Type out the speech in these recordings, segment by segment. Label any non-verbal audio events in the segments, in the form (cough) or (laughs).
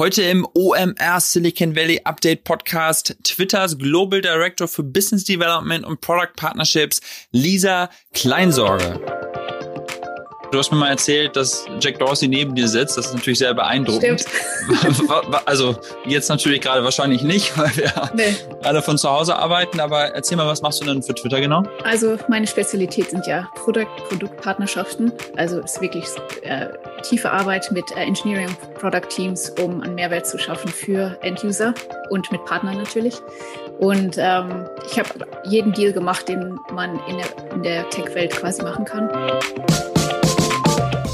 Heute im OMR Silicon Valley Update Podcast Twitters Global Director für Business Development und Product Partnerships Lisa Kleinsorge. Du hast mir mal erzählt, dass Jack Dorsey neben dir sitzt. Das ist natürlich sehr beeindruckend. Stimmt. (laughs) Also jetzt natürlich gerade wahrscheinlich nicht, (laughs) weil wir nee. alle von zu Hause arbeiten. Aber erzähl mal, was machst du denn für Twitter genau? Also meine Spezialität sind ja Produkt, Produktpartnerschaften. Also es ist wirklich äh, tiefe Arbeit mit äh, Engineering Product Teams, um einen Mehrwert zu schaffen für End-User und mit Partnern natürlich. Und ähm, ich habe jeden Deal gemacht, den man in der, in der Tech-Welt quasi machen kann.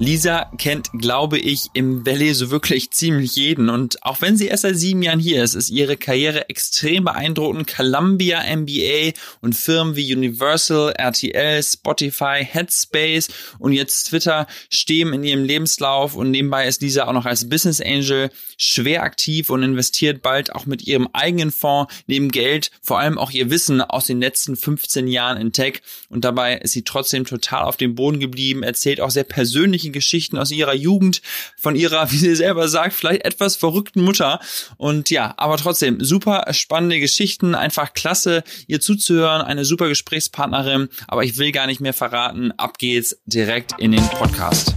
Lisa kennt, glaube ich, im Valley so wirklich (laughs) ziemlich jeden. Und auch wenn sie erst seit sieben Jahren hier ist, ist ihre Karriere extrem beeindruckend. Columbia MBA und Firmen wie Universal, RTL, Spotify, Headspace und jetzt Twitter stehen in ihrem Lebenslauf. Und nebenbei ist Lisa auch noch als Business Angel schwer aktiv und investiert bald auch mit ihrem eigenen Fonds neben Geld, vor allem auch ihr Wissen aus den letzten 15 Jahren in Tech. Und dabei ist sie trotzdem total auf dem Boden geblieben, erzählt auch sehr persönliche persönlichen Geschichten aus ihrer Jugend, von ihrer, (laughs) wie sie selber sagt, vielleicht etwas verrückten Mutter. Und ja, aber trotzdem super spannende Geschichten, einfach klasse, ihr zuzuhören, eine super Gesprächspartnerin. Aber ich will gar nicht mehr verraten. Ab geht's direkt in den Podcast.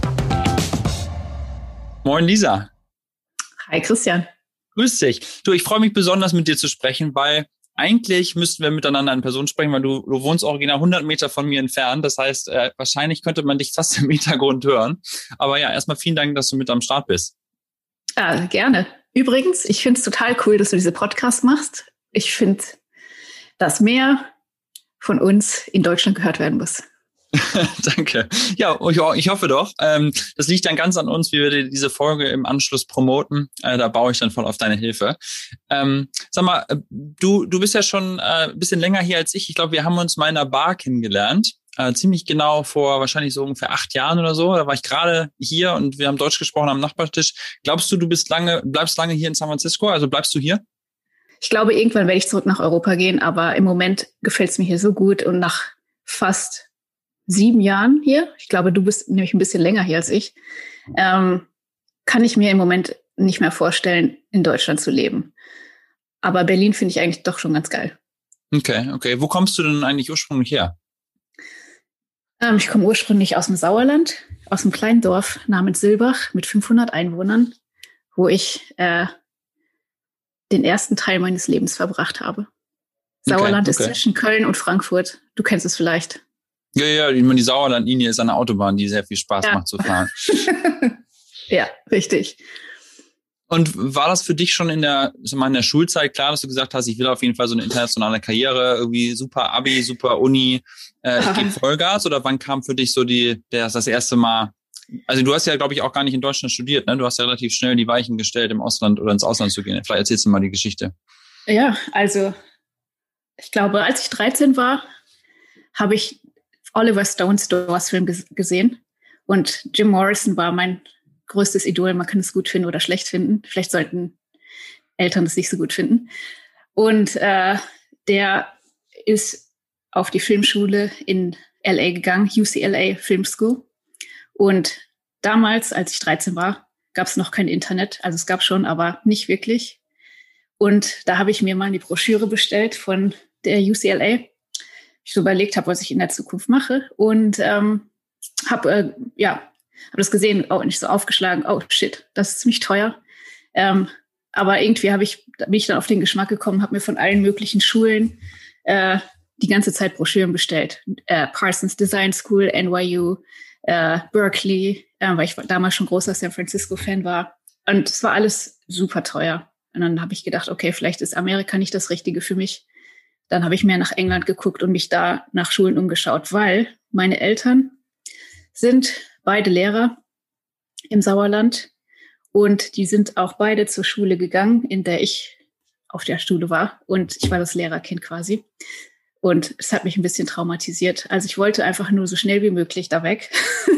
Moin Lisa. Hi Christian. Grüß dich. Du, ich freue mich besonders mit dir zu sprechen, weil eigentlich müssten wir miteinander in Person sprechen, weil du, du wohnst original 100 Meter von mir entfernt. Das heißt, äh, wahrscheinlich könnte man dich fast (laughs) im Hintergrund hören. Aber ja, erstmal vielen Dank, dass du mit am Start bist. Ja, gerne. Übrigens, ich finde es total cool, dass du diese Podcast machst. Ich finde, dass mehr von uns in Deutschland gehört werden muss. (laughs) Danke. Ja, ich hoffe doch. Ähm, das liegt dann ganz an uns, wie wir diese Folge im Anschluss promoten. Äh, da baue ich dann voll auf deine Hilfe. Ähm, sag mal, äh, du, du bist ja schon äh, ein bisschen länger hier als ich. Ich glaube, wir haben uns mal in einer Bar kennengelernt. ziemlich genau vor wahrscheinlich so ungefähr acht Jahren oder so. Da war ich gerade hier und wir haben Deutsch gesprochen am Nachbartisch. Glaubst du, du bist lange, bleibst lange hier in San Francisco? Also bleibst du hier? Ich glaube, irgendwann werde ich zurück nach Europa gehen, aber im Moment gefällt es mir hier so gut und nach fast sieben Jahren hier, ich glaube, du bist nämlich ein bisschen länger hier als ich, ähm, kann ich mir im Moment nicht mehr vorstellen, in Deutschland zu leben. Aber Berlin finde ich eigentlich doch schon ganz geil. Okay, okay. Wo kommst du denn eigentlich ursprünglich her? Ähm, ich komme ursprünglich aus dem Sauerland, aus einem kleinen Dorf namens Silbach mit 500 Einwohnern, wo ich äh, den ersten Teil meines Lebens verbracht habe. Sauerland okay, okay. ist zwischen Köln und Frankfurt. Du kennst es vielleicht. Ja, ja, ich meine, die Sauerlandlinie ist eine Autobahn, die sehr viel Spaß ja. macht zu fahren. (laughs) ja, richtig. Und war das für dich schon in der, mal, in der Schulzeit klar, dass du gesagt hast, ich will auf jeden Fall so eine internationale Karriere, irgendwie super Abi, super Uni, äh, ich gebe (laughs) Vollgas? Oder wann kam für dich so die, der, das erste Mal? Also du hast ja, glaube ich, auch gar nicht in Deutschland studiert, ne? Du hast ja relativ schnell die Weichen gestellt, im Ausland oder ins Ausland zu gehen. Vielleicht erzählst du mal die Geschichte. Ja, also ich glaube, als ich 13 war, habe ich Oliver Stones Doors Film gesehen und Jim Morrison war mein größtes Idol. Man kann es gut finden oder schlecht finden. Vielleicht sollten Eltern es nicht so gut finden. Und äh, der ist auf die Filmschule in LA gegangen, UCLA Film School. Und damals, als ich 13 war, gab es noch kein Internet. Also es gab schon, aber nicht wirklich. Und da habe ich mir mal die Broschüre bestellt von der UCLA ich so überlegt habe, was ich in der Zukunft mache. Und ähm, habe äh, ja habe das gesehen, oh, nicht so aufgeschlagen, oh shit, das ist ziemlich teuer. Ähm, aber irgendwie habe ich, bin ich dann auf den Geschmack gekommen, habe mir von allen möglichen Schulen äh, die ganze Zeit Broschüren bestellt. Äh, Parsons Design School, NYU, äh, Berkeley, äh, weil ich damals schon großer San Francisco-Fan war. Und es war alles super teuer. Und dann habe ich gedacht, okay, vielleicht ist Amerika nicht das Richtige für mich. Dann habe ich mehr nach England geguckt und mich da nach Schulen umgeschaut, weil meine Eltern sind beide Lehrer im Sauerland und die sind auch beide zur Schule gegangen, in der ich auf der Schule war und ich war das Lehrerkind quasi. Und es hat mich ein bisschen traumatisiert. Also ich wollte einfach nur so schnell wie möglich da weg.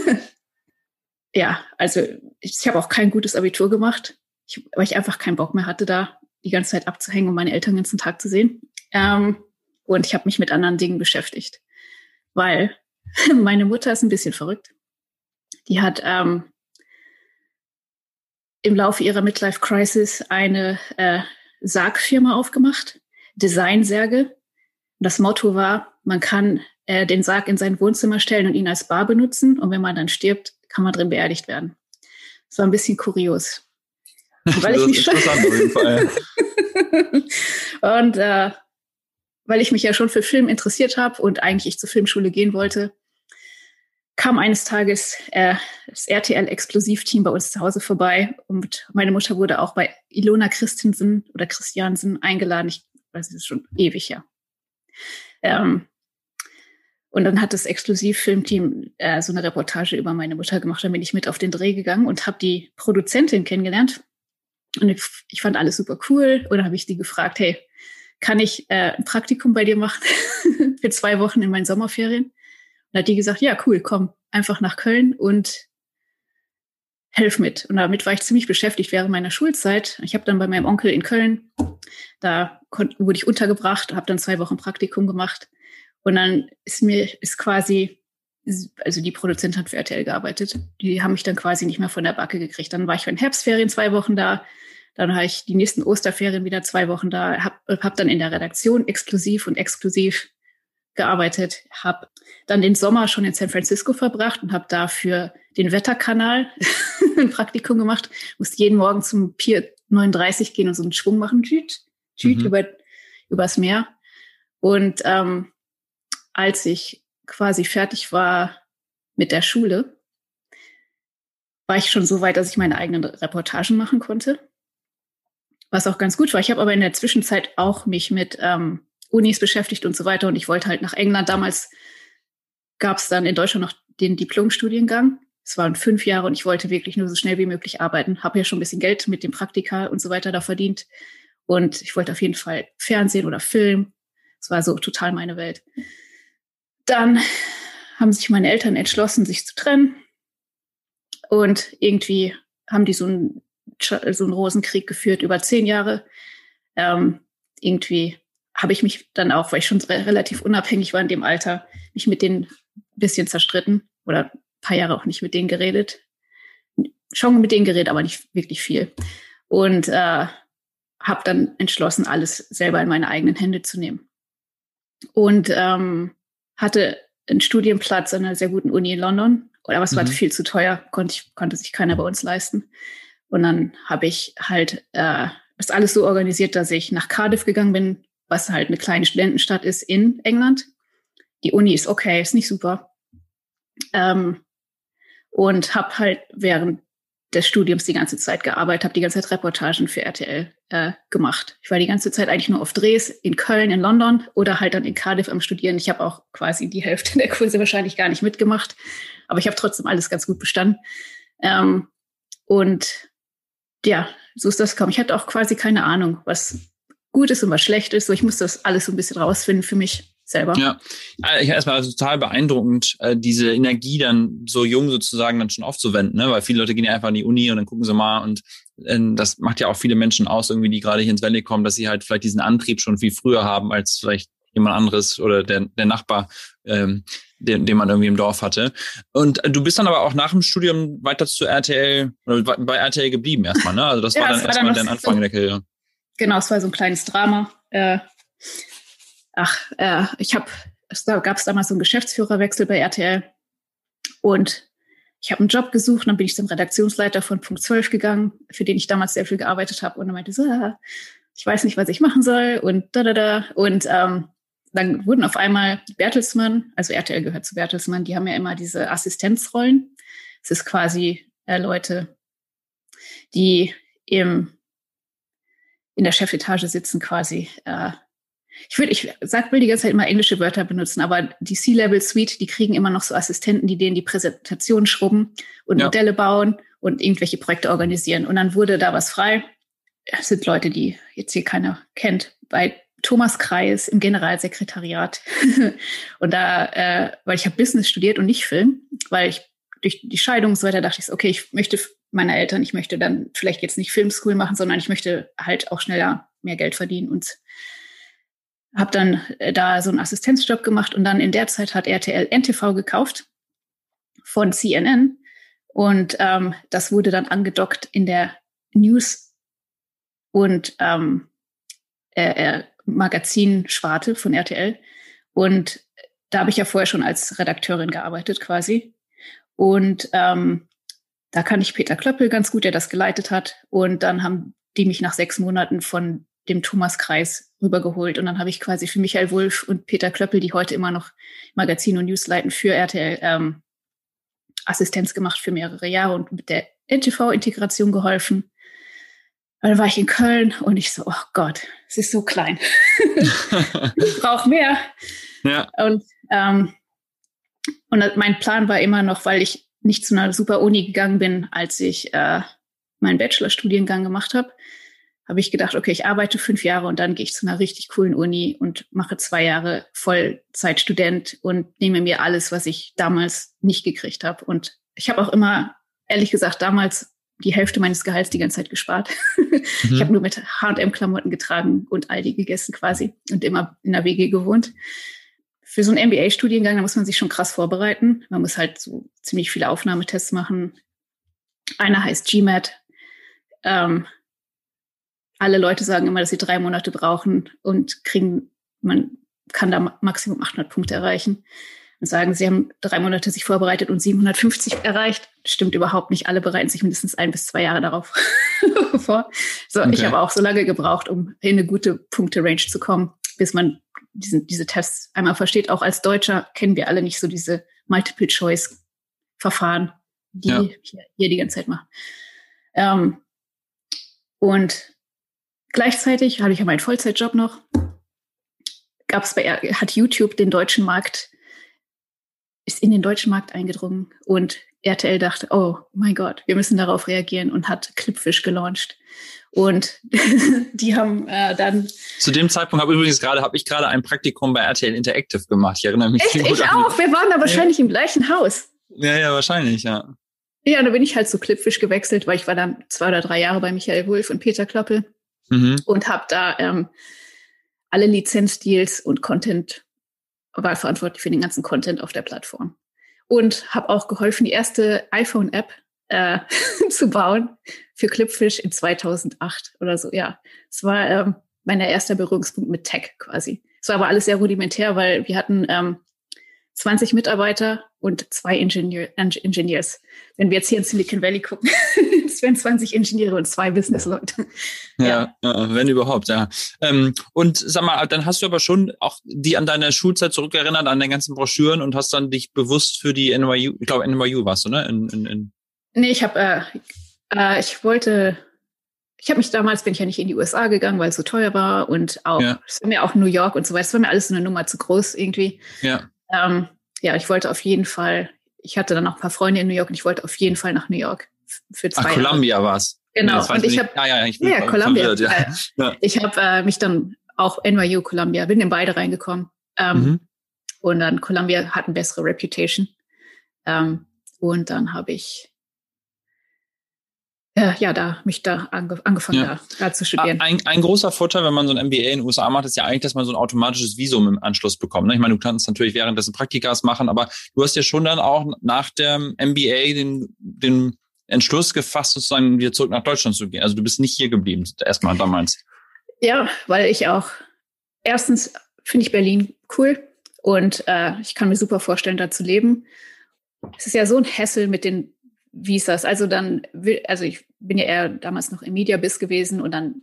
(laughs) ja, also ich, ich habe auch kein gutes Abitur gemacht. ich, weil ich einfach keinen Bock mehr hatte, da die ganze Zeit abzuhängen und meine Eltern den ganzen Tag zu sehen. Ähm, und ich habe mich mit anderen Dingen beschäftigt, weil (laughs) meine Mutter ist ein bisschen verrückt. Die hat ähm, im Laufe ihrer Midlife Crisis eine äh, Sargfirma aufgemacht, Designsärge. Das Motto war, man kann äh, den Sarg in sein Wohnzimmer stellen und ihn als Bar benutzen. Und wenn man dann stirbt, kann man drin beerdigt werden. Das war ein bisschen kurios. (laughs) Weil ich mich schon (laughs) und äh, weil ich mich ja schon für Film interessiert habe und eigentlich ich zur Filmschule gehen wollte, kam eines Tages äh, das RTL-Explosivteam bei uns zu Hause vorbei und meine Mutter wurde auch bei Ilona Christensen oder Christiansen eingeladen. Ich weiß, es ist schon ewig ja. Ähm, und dann hat das Exklusivfilmteam äh, so eine Reportage über meine Mutter gemacht. Dann bin ich mit auf den Dreh gegangen und habe die Produzentin kennengelernt. Und ich, ich fand alles super cool. Und dann habe ich die gefragt, hey, kann ich äh, ein Praktikum bei dir machen (laughs) für zwei Wochen in meinen Sommerferien? Und hat die gesagt, ja, cool, komm, einfach nach Köln und helf mit. Und damit war ich ziemlich beschäftigt während meiner Schulzeit. Ich habe dann bei meinem Onkel in Köln, da wurde ich untergebracht, habe dann zwei Wochen Praktikum gemacht. Und dann ist mir, ist quasi, also die Produzentin hat für RTL gearbeitet. Die haben mich dann quasi nicht mehr von der Backe gekriegt. Dann war ich für den Herbstferien zwei Wochen da. Dann habe ich die nächsten Osterferien wieder zwei Wochen da, habe hab dann in der Redaktion exklusiv und exklusiv gearbeitet, habe dann den Sommer schon in San Francisco verbracht und habe dafür den Wetterkanal (laughs) ein Praktikum gemacht. Musste jeden Morgen zum Pier 39 gehen und so einen Schwung machen, tschüt, tschüt, mhm. über, übers Meer. Und ähm, als ich quasi fertig war mit der Schule, war ich schon so weit, dass ich meine eigenen Reportagen machen konnte. Was auch ganz gut war. Ich habe aber in der Zwischenzeit auch mich mit ähm, Unis beschäftigt und so weiter. Und ich wollte halt nach England. Damals gab es dann in Deutschland noch den Diplomstudiengang. Es waren fünf Jahre und ich wollte wirklich nur so schnell wie möglich arbeiten. Habe ja schon ein bisschen Geld mit dem Praktika und so weiter da verdient. Und ich wollte auf jeden Fall Fernsehen oder Film. Es war so total meine Welt. Dann haben sich meine Eltern entschlossen, sich zu trennen. Und irgendwie haben die so einen, so einen Rosenkrieg geführt über zehn Jahre. Ähm, irgendwie habe ich mich dann auch, weil ich schon relativ unabhängig war in dem Alter, mich mit denen ein bisschen zerstritten oder ein paar Jahre auch nicht mit denen geredet. Schon mit denen geredet, aber nicht wirklich viel. Und äh, habe dann entschlossen, alles selber in meine eigenen Hände zu nehmen. Und ähm, hatte einen Studienplatz an einer sehr guten Uni in London, aber es war mhm. viel zu teuer, konnte, ich, konnte sich keiner bei uns leisten. Und dann habe ich halt äh, das alles so organisiert, dass ich nach Cardiff gegangen bin, was halt eine kleine Studentenstadt ist in England. Die Uni ist okay, ist nicht super. Ähm, und habe halt während des Studiums die ganze Zeit gearbeitet, habe die ganze Zeit Reportagen für RTL äh, gemacht. Ich war die ganze Zeit eigentlich nur auf Drehs in Köln, in London oder halt dann in Cardiff am Studieren. Ich habe auch quasi die Hälfte der Kurse wahrscheinlich gar nicht mitgemacht, aber ich habe trotzdem alles ganz gut bestanden. Ähm, und ja, so ist das gekommen. Ich hatte auch quasi keine Ahnung, was gut ist und was schlecht ist. So, ich muss das alles so ein bisschen rausfinden für mich selber. Ja, ich erstmal total beeindruckend, äh, diese Energie dann so jung sozusagen dann schon aufzuwenden, ne? weil viele Leute gehen ja einfach an die Uni und dann gucken sie mal und äh, das macht ja auch viele Menschen aus, irgendwie, die gerade hier ins Valley kommen, dass sie halt vielleicht diesen Antrieb schon viel früher haben als vielleicht jemand anderes oder der, der Nachbar, ähm, den, den man irgendwie im Dorf hatte. Und äh, du bist dann aber auch nach dem Studium weiter zu RTL oder bei RTL geblieben erstmal, ne? Also das ja, war dann das erstmal dein Anfang so, der Karriere. Genau, es war so ein kleines Drama. Äh, ach, äh, ich habe, da gab es damals so einen Geschäftsführerwechsel bei RTL und ich habe einen Job gesucht, dann bin ich zum Redaktionsleiter von Punkt 12 gegangen, für den ich damals sehr viel gearbeitet habe und er meinte so, ah, ich weiß nicht, was ich machen soll und da, da, da. Und ähm, dann wurden auf einmal Bertelsmann, also RTL gehört zu Bertelsmann, die haben ja immer diese Assistenzrollen. Es ist quasi äh, Leute, die im, in der Chefetage sitzen quasi äh, ich will, ich sag, will die ganze Zeit immer englische Wörter benutzen, aber die C-Level Suite, die kriegen immer noch so Assistenten, die denen die Präsentation schrubben und ja. Modelle bauen und irgendwelche Projekte organisieren. Und dann wurde da was frei. Das sind Leute, die jetzt hier keiner kennt. Bei Thomas Kreis im Generalsekretariat. (laughs) und da, äh, weil ich habe Business studiert und nicht Film, weil ich durch die Scheidung und so weiter dachte ich, okay, ich möchte meiner Eltern, ich möchte dann vielleicht jetzt nicht Filmschool machen, sondern ich möchte halt auch schneller mehr Geld verdienen und habe dann äh, da so einen Assistenzjob gemacht und dann in der Zeit hat RTL NTV gekauft von CNN und ähm, das wurde dann angedockt in der News und ähm, äh, äh, Magazin-Sparte von RTL. Und da habe ich ja vorher schon als Redakteurin gearbeitet quasi. Und ähm, da kann ich Peter Klöppel ganz gut, der das geleitet hat. Und dann haben die mich nach sechs Monaten von dem Thomas-Kreis rübergeholt. Und dann habe ich quasi für Michael Wulff und Peter Klöppel, die heute immer noch Magazin und News leiten, für RTL ähm, Assistenz gemacht für mehrere Jahre und mit der NTV-Integration geholfen. Dann war ich in Köln und ich so, oh Gott, es ist so klein. ich brauche mehr. (laughs) Ja. Und, ähm, und mein Plan war immer noch, weil ich nicht zu einer super Uni gegangen bin, als ich äh, meinen Bachelorstudiengang gemacht habe, habe ich gedacht, okay, ich arbeite fünf Jahre und dann gehe ich zu einer richtig coolen Uni und mache zwei Jahre Vollzeitstudent und nehme mir alles, was ich damals nicht gekriegt habe. Und ich habe auch immer, ehrlich gesagt, damals die Hälfte meines Gehalts die ganze Zeit gespart. (laughs) Mhm. Ich habe nur mit H&M-Klamotten getragen und Aldi gegessen quasi und immer in der WG gewohnt. Für so einen MBA-Studiengang, da muss man sich schon krass vorbereiten. Man muss halt so ziemlich viele Aufnahmetests machen. Einer heißt GMAT. Ähm, alle Leute sagen immer, dass sie drei Monate brauchen und kriegen, man kann da Maximum 800 Punkte erreichen und sagen, sie haben drei Monate sich vorbereitet und 750 erreicht. Stimmt überhaupt nicht. Alle bereiten sich mindestens ein bis zwei Jahre darauf (laughs) vor. So, okay. ich habe auch so lange gebraucht, um in eine gute Punkte-Range zu kommen, bis man diesen, diese Tests einmal versteht. Auch als Deutscher kennen wir alle nicht so diese Multiple-Choice-Verfahren, die ja. hier, hier, die ganze Zeit machen. Ähm, und Gleichzeitig habe ich ja meinen Vollzeitjob noch. Gab es bei, hat YouTube den deutschen Markt, ist in den deutschen Markt eingedrungen und RTL dachte, oh mein Gott, wir müssen darauf reagieren und hat Clipfish gelauncht. Und (laughs) die haben äh, dann. Zu dem Zeitpunkt habe übrigens gerade, habe ich gerade ein Praktikum bei RTL Interactive gemacht. Ich erinnere mich. Echt? Ich auch. Wir waren da wahrscheinlich ja. im gleichen Haus. Ja, ja, wahrscheinlich, ja. Ja, da bin ich halt zu Clipfish gewechselt, weil ich war dann zwei oder drei Jahre bei Michael Wulff und Peter Kloppel mhm. und habe da ähm, alle Lizenzdeals und Content, war verantwortlich für den ganzen Content auf der Plattform. Und habe auch geholfen, die erste iPhone-App äh, (laughs) zu bauen für Clipfish in 2008 oder so. Ja, es war ähm, mein erster Berührungspunkt mit Tech quasi. Es war aber alles sehr rudimentär, weil wir hatten ähm, 20 Mitarbeiter und zwei Ingenieur, Engineers. Wenn wir jetzt hier in Silicon Valley gucken, (laughs) wären 20 Ingenieure und zwei Businessleute. Ja, ja, wenn überhaupt, ja. Ähm, und sag mal, dann hast du aber schon auch die an deine Schulzeit zurückerinnert, an den ganzen Broschüren und hast dann dich bewusst für die NYU, ich glaube NYU warst du, ne? In, in, in nee, ich habe, äh, äh, ich wollte ich habe mich damals, bin ich ja nicht in die USA gegangen, weil es so teuer war und auch, ja. es war mir auch New York und so weiter, es war mir alles so eine Nummer zu groß irgendwie. Ja. Ähm, ja, ich wollte auf jeden Fall, ich hatte dann noch ein paar Freunde in New York und ich wollte auf jeden Fall nach New York für zwei Ach, Columbia war es. Genau. und ich habe, ja, ja, ich bin ja, Columbia. Ja. Äh, (laughs) ja. Ich habe äh, mich dann auch NYU, Columbia, bin in beide reingekommen. Ähm, mhm. Und dann Columbia hat eine bessere Reputation. Ähm, und dann habe ich äh, ja, da mich da ange angefangen ja. da, da, zu studieren. Ein, ein, großer Vorteil, wenn man so ein MBA in den USA macht, ist ja eigentlich, dass man so ein automatisches Visum im Anschluss bekommt. Ne? Ich meine, du kannst natürlich währenddessen Praktikas machen, aber du hast ja schon dann auch nach dem MBA den, den Entschluss gefasst, sozusagen wieder zurück nach Deutschland zu gehen. Also du bist nicht hier geblieben, erstmal damals. Ja, weil ich auch, erstens finde ich Berlin cool und äh, ich kann mir super vorstellen, da zu leben. Es ist ja so ein Hessel mit den das? Also dann, also ich bin ja eher damals noch im Mediabiz gewesen und dann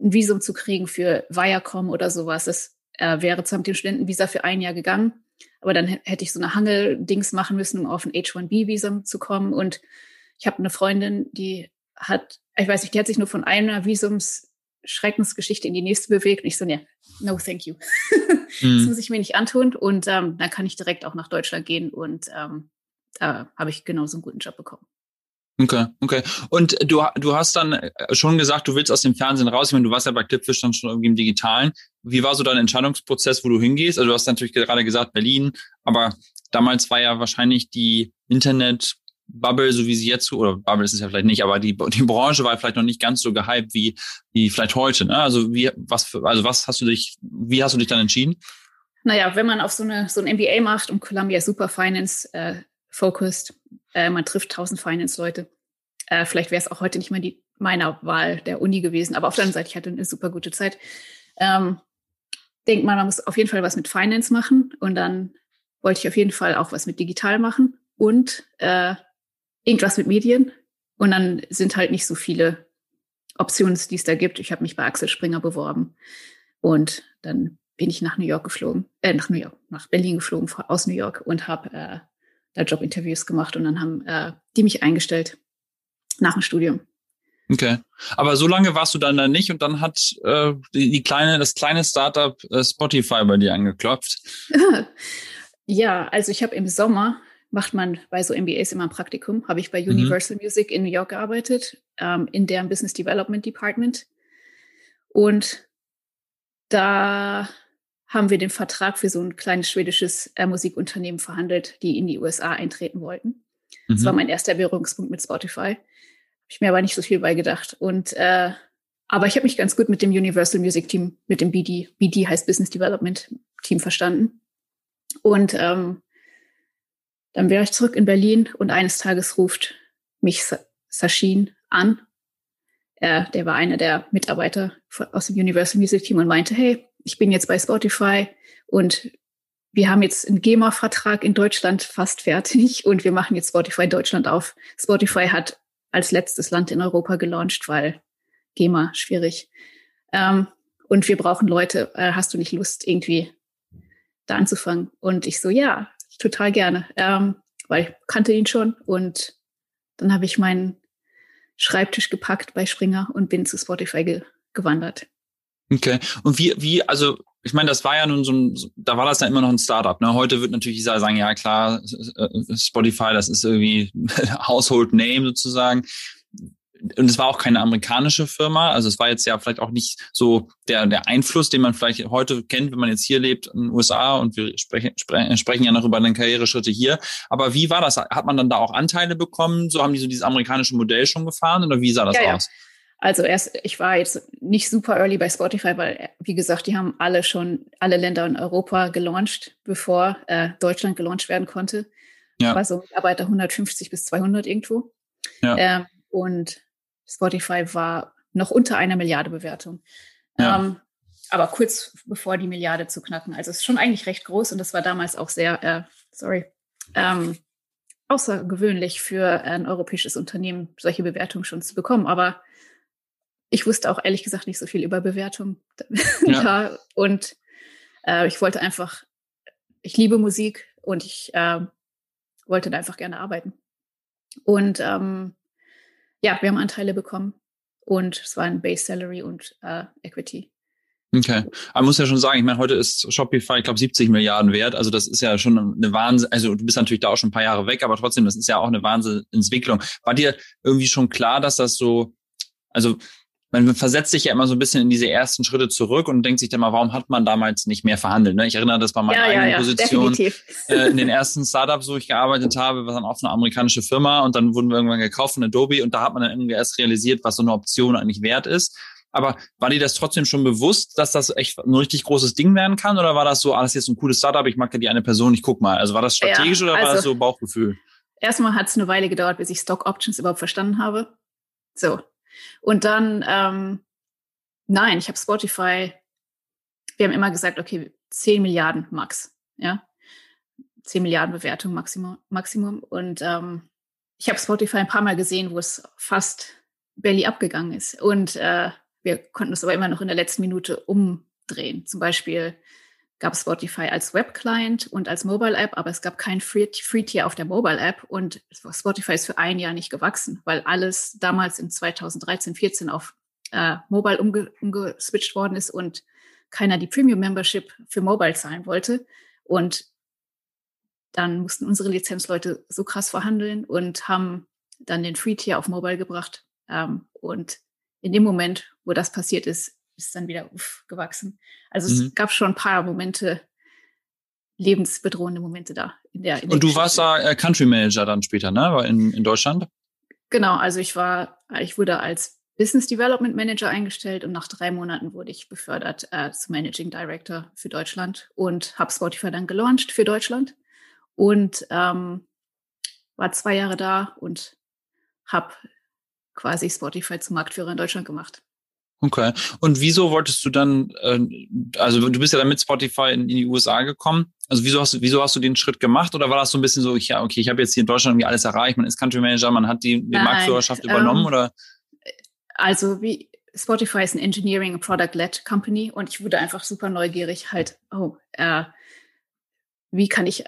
ein Visum zu kriegen für Viacom oder sowas, das äh, wäre mit dem Studentenvisa für ein Jahr gegangen, aber dann hätte ich so eine Hangel-Dings machen müssen, um auf ein H1B-Visum zu kommen. Und ich habe eine Freundin, die hat, ich weiß nicht, die hat sich nur von einer Visums-Schreckensgeschichte in die nächste bewegt. Und ich so, ne, no, thank you. (laughs) das mhm. muss ich mir nicht antun. Und ähm, dann kann ich direkt auch nach Deutschland gehen und ähm, da habe ich genauso einen guten Job bekommen. Okay, okay. Und du, du hast dann äh, schon gesagt, du willst aus dem Fernsehen raus. Ich meine, du warst ja bei Clipfish dann schon irgendwie im Digitalen. Wie war so dein Entscheidungsprozess, wo du hingehst? Also du hast natürlich gerade gesagt Berlin, aber damals war ja wahrscheinlich die Internet Bubble, so wie sie jetzt, oder Bubble ist es ja vielleicht nicht, aber die, die Branche war vielleicht noch nicht ganz so gehypt wie, wie vielleicht heute. Ne? Also wie, was also was hast du dich, wie hast du dich dann entschieden? Naja, wenn man auf so eine so ein MBA macht und Columbia Super Finance äh, focused, äh, man trifft tausend Finance-Leute. Äh, vielleicht wäre es auch heute nicht mehr die meiner Wahl der Uni gewesen, aber auf der anderen Seite, ich hatte eine super gute Zeit. Ähm, denkt man, man muss auf jeden Fall was mit Finance machen und dann wollte ich auf jeden Fall auch was mit digital machen und äh, irgendwas mit Medien. Und dann sind halt nicht so viele Optionen, die es da gibt. Ich habe mich bei Axel Springer beworben und dann bin ich nach New York geflogen, äh, nach New York, nach Berlin geflogen aus New York und habe äh, da Jobinterviews gemacht und dann haben äh, die mich eingestellt nach dem Studium. Okay. Aber so lange warst du dann da nicht und dann hat äh, die, die kleine, das kleine Startup äh, Spotify bei dir angeklopft. (laughs) ja, also ich habe im Sommer macht man bei so MBAs immer ein Praktikum. Habe ich bei mhm. Universal mhm. Music in New York gearbeitet, ähm, in deren Business Development Department. Und da haben wir den Vertrag für so ein kleines schwedisches äh, Musikunternehmen verhandelt, die in die USA eintreten wollten. Mhm. Das war mhm. mein erster Berührungspunkt mit Spotify. Habe ich mir aber nicht so viel beigedacht. Und äh, aber ich habe mich ganz gut mit dem Universal Music Team, mit dem BD, BD heißt Business Development Team verstanden. Und ähm, dann wäre ich zurück in Berlin und eines Tages ruft mich Sachin an. Er, der war einer der Mitarbeiter aus dem Universal Music Team und meinte, hey, ich bin jetzt bei Spotify und wir haben jetzt einen GEMA-Vertrag in Deutschland fast fertig (laughs) und wir machen jetzt Spotify Deutschland auf. Spotify hat als letztes Land in Europa gelauncht, weil GEMA schwierig. Ähm, und wir brauchen Leute. Äh, hast du nicht Lust, irgendwie da anzufangen? Und ich so, ja, total gerne, ähm, weil ich kannte ihn schon. Und dann habe ich meinen Schreibtisch gepackt bei Springer und bin zu Spotify ge gewandert. Okay. Und wie, wie, also ich meine, das war ja nun so ein, da war das ja immer noch ein Startup. Ne? Heute wird natürlich jeder sagen, ja klar, Spotify, das ist irgendwie (laughs) Household Name sozusagen. Und es war auch keine amerikanische Firma. Also es war jetzt ja vielleicht auch nicht so der, der Einfluss, den man vielleicht heute kennt, wenn man jetzt hier lebt in den USA und wir sprechen, sprechen ja noch über deine Karriereschritte hier. Aber wie war das? Hat man dann da auch Anteile bekommen? So haben die so dieses amerikanische Modell schon gefahren oder wie sah das ja, aus? Ja. Also erst, ich war jetzt nicht super early bei Spotify, weil, wie gesagt, die haben alle schon, alle Länder in Europa gelauncht, bevor äh, Deutschland gelauncht werden konnte. Ja. War so Mitarbeiter 150 bis 200 irgendwo. Ja. Ähm, und Spotify war noch unter einer Milliarde Bewertung. Ja. Ähm, aber kurz bevor die Milliarde zu knacken. Also es ist schon eigentlich recht groß und das war damals auch sehr, äh, sorry, ähm, außergewöhnlich für ein europäisches Unternehmen, solche Bewertungen schon zu bekommen. Aber ich wusste auch ehrlich gesagt nicht so viel über Bewertung. (laughs) Ja. und äh, ich wollte einfach, ich liebe Musik und ich äh, wollte da einfach gerne arbeiten. Und ähm, ja, wir haben Anteile bekommen und es war ein Base Salary und äh, Equity. Okay. Aber muss ja schon sagen, ich meine, heute ist Shopify, ich glaube, 70 Milliarden wert. Also das ist ja schon eine Wahnsinn, also du bist natürlich da auch schon ein paar Jahre weg, aber trotzdem, das ist ja auch eine Wahnsinnsentwicklung. War dir irgendwie schon klar, dass das so, also man versetzt sich ja immer so ein bisschen in diese ersten Schritte zurück und denkt sich dann mal, warum hat man damals nicht mehr verhandelt? Ne? Ich erinnere das bei meiner ja, eigenen ja, ja, Position äh, in den ersten Startups, wo ich gearbeitet habe, war dann auch eine amerikanische Firma und dann wurden wir irgendwann gekauft von Adobe und da hat man dann irgendwie erst realisiert, was so eine Option eigentlich wert ist. Aber war dir das trotzdem schon bewusst, dass das echt ein richtig großes Ding werden kann? Oder war das so, alles ah, jetzt ein cooles Startup, ich mag ja die eine Person, ich guck mal. Also war das strategisch oder also, war das so Bauchgefühl? Erstmal hat es eine Weile gedauert, bis ich Stock Options überhaupt verstanden habe. So, und dann, ähm, nein, ich habe Spotify, wir haben immer gesagt, okay, 10 Milliarden max, ja. 10 Milliarden Bewertung Maximum. Maximum. Und ähm, ich habe Spotify ein paar Mal gesehen, wo es fast belly abgegangen ist. Und äh, wir konnten es aber immer noch in der letzten Minute umdrehen. Zum Beispiel gab Spotify als Web-Client und als Mobile-App, aber es gab kein Free-Tier auf der Mobile-App und Spotify ist für ein Jahr nicht gewachsen, weil alles damals in 2013, 14 auf äh, Mobile umge umgeswitcht worden ist und keiner die Premium-Membership für Mobile zahlen wollte. Und dann mussten unsere Lizenzleute so krass verhandeln und haben dann den Free-Tier auf Mobile gebracht. Ähm, und in dem Moment, wo das passiert ist, ist dann wieder uff, gewachsen. Also mhm. es gab schon ein paar Momente, lebensbedrohende Momente da. In der, in der und du Geschichte. warst da äh, Country Manager dann später, ne? In, in Deutschland? Genau, also ich war, ich wurde als Business Development Manager eingestellt und nach drei Monaten wurde ich befördert äh, zum Managing Director für Deutschland und habe Spotify dann gelauncht für Deutschland und ähm, war zwei Jahre da und habe quasi Spotify zum Marktführer in Deutschland gemacht. Okay. Und wieso wolltest du dann, äh, also du bist ja dann mit Spotify in, in, die USA gekommen. Also wieso hast du, wieso hast du den Schritt gemacht? Oder war das so ein bisschen so, ich, ja, okay, ich habe jetzt hier in Deutschland irgendwie alles erreicht, man ist Country Manager, man hat die, die Nein, Marktführerschaft übernommen ähm, oder? Also wie Spotify ist ein Engineering Product-led Company und ich wurde einfach super neugierig, halt, oh, äh, wie kann ich,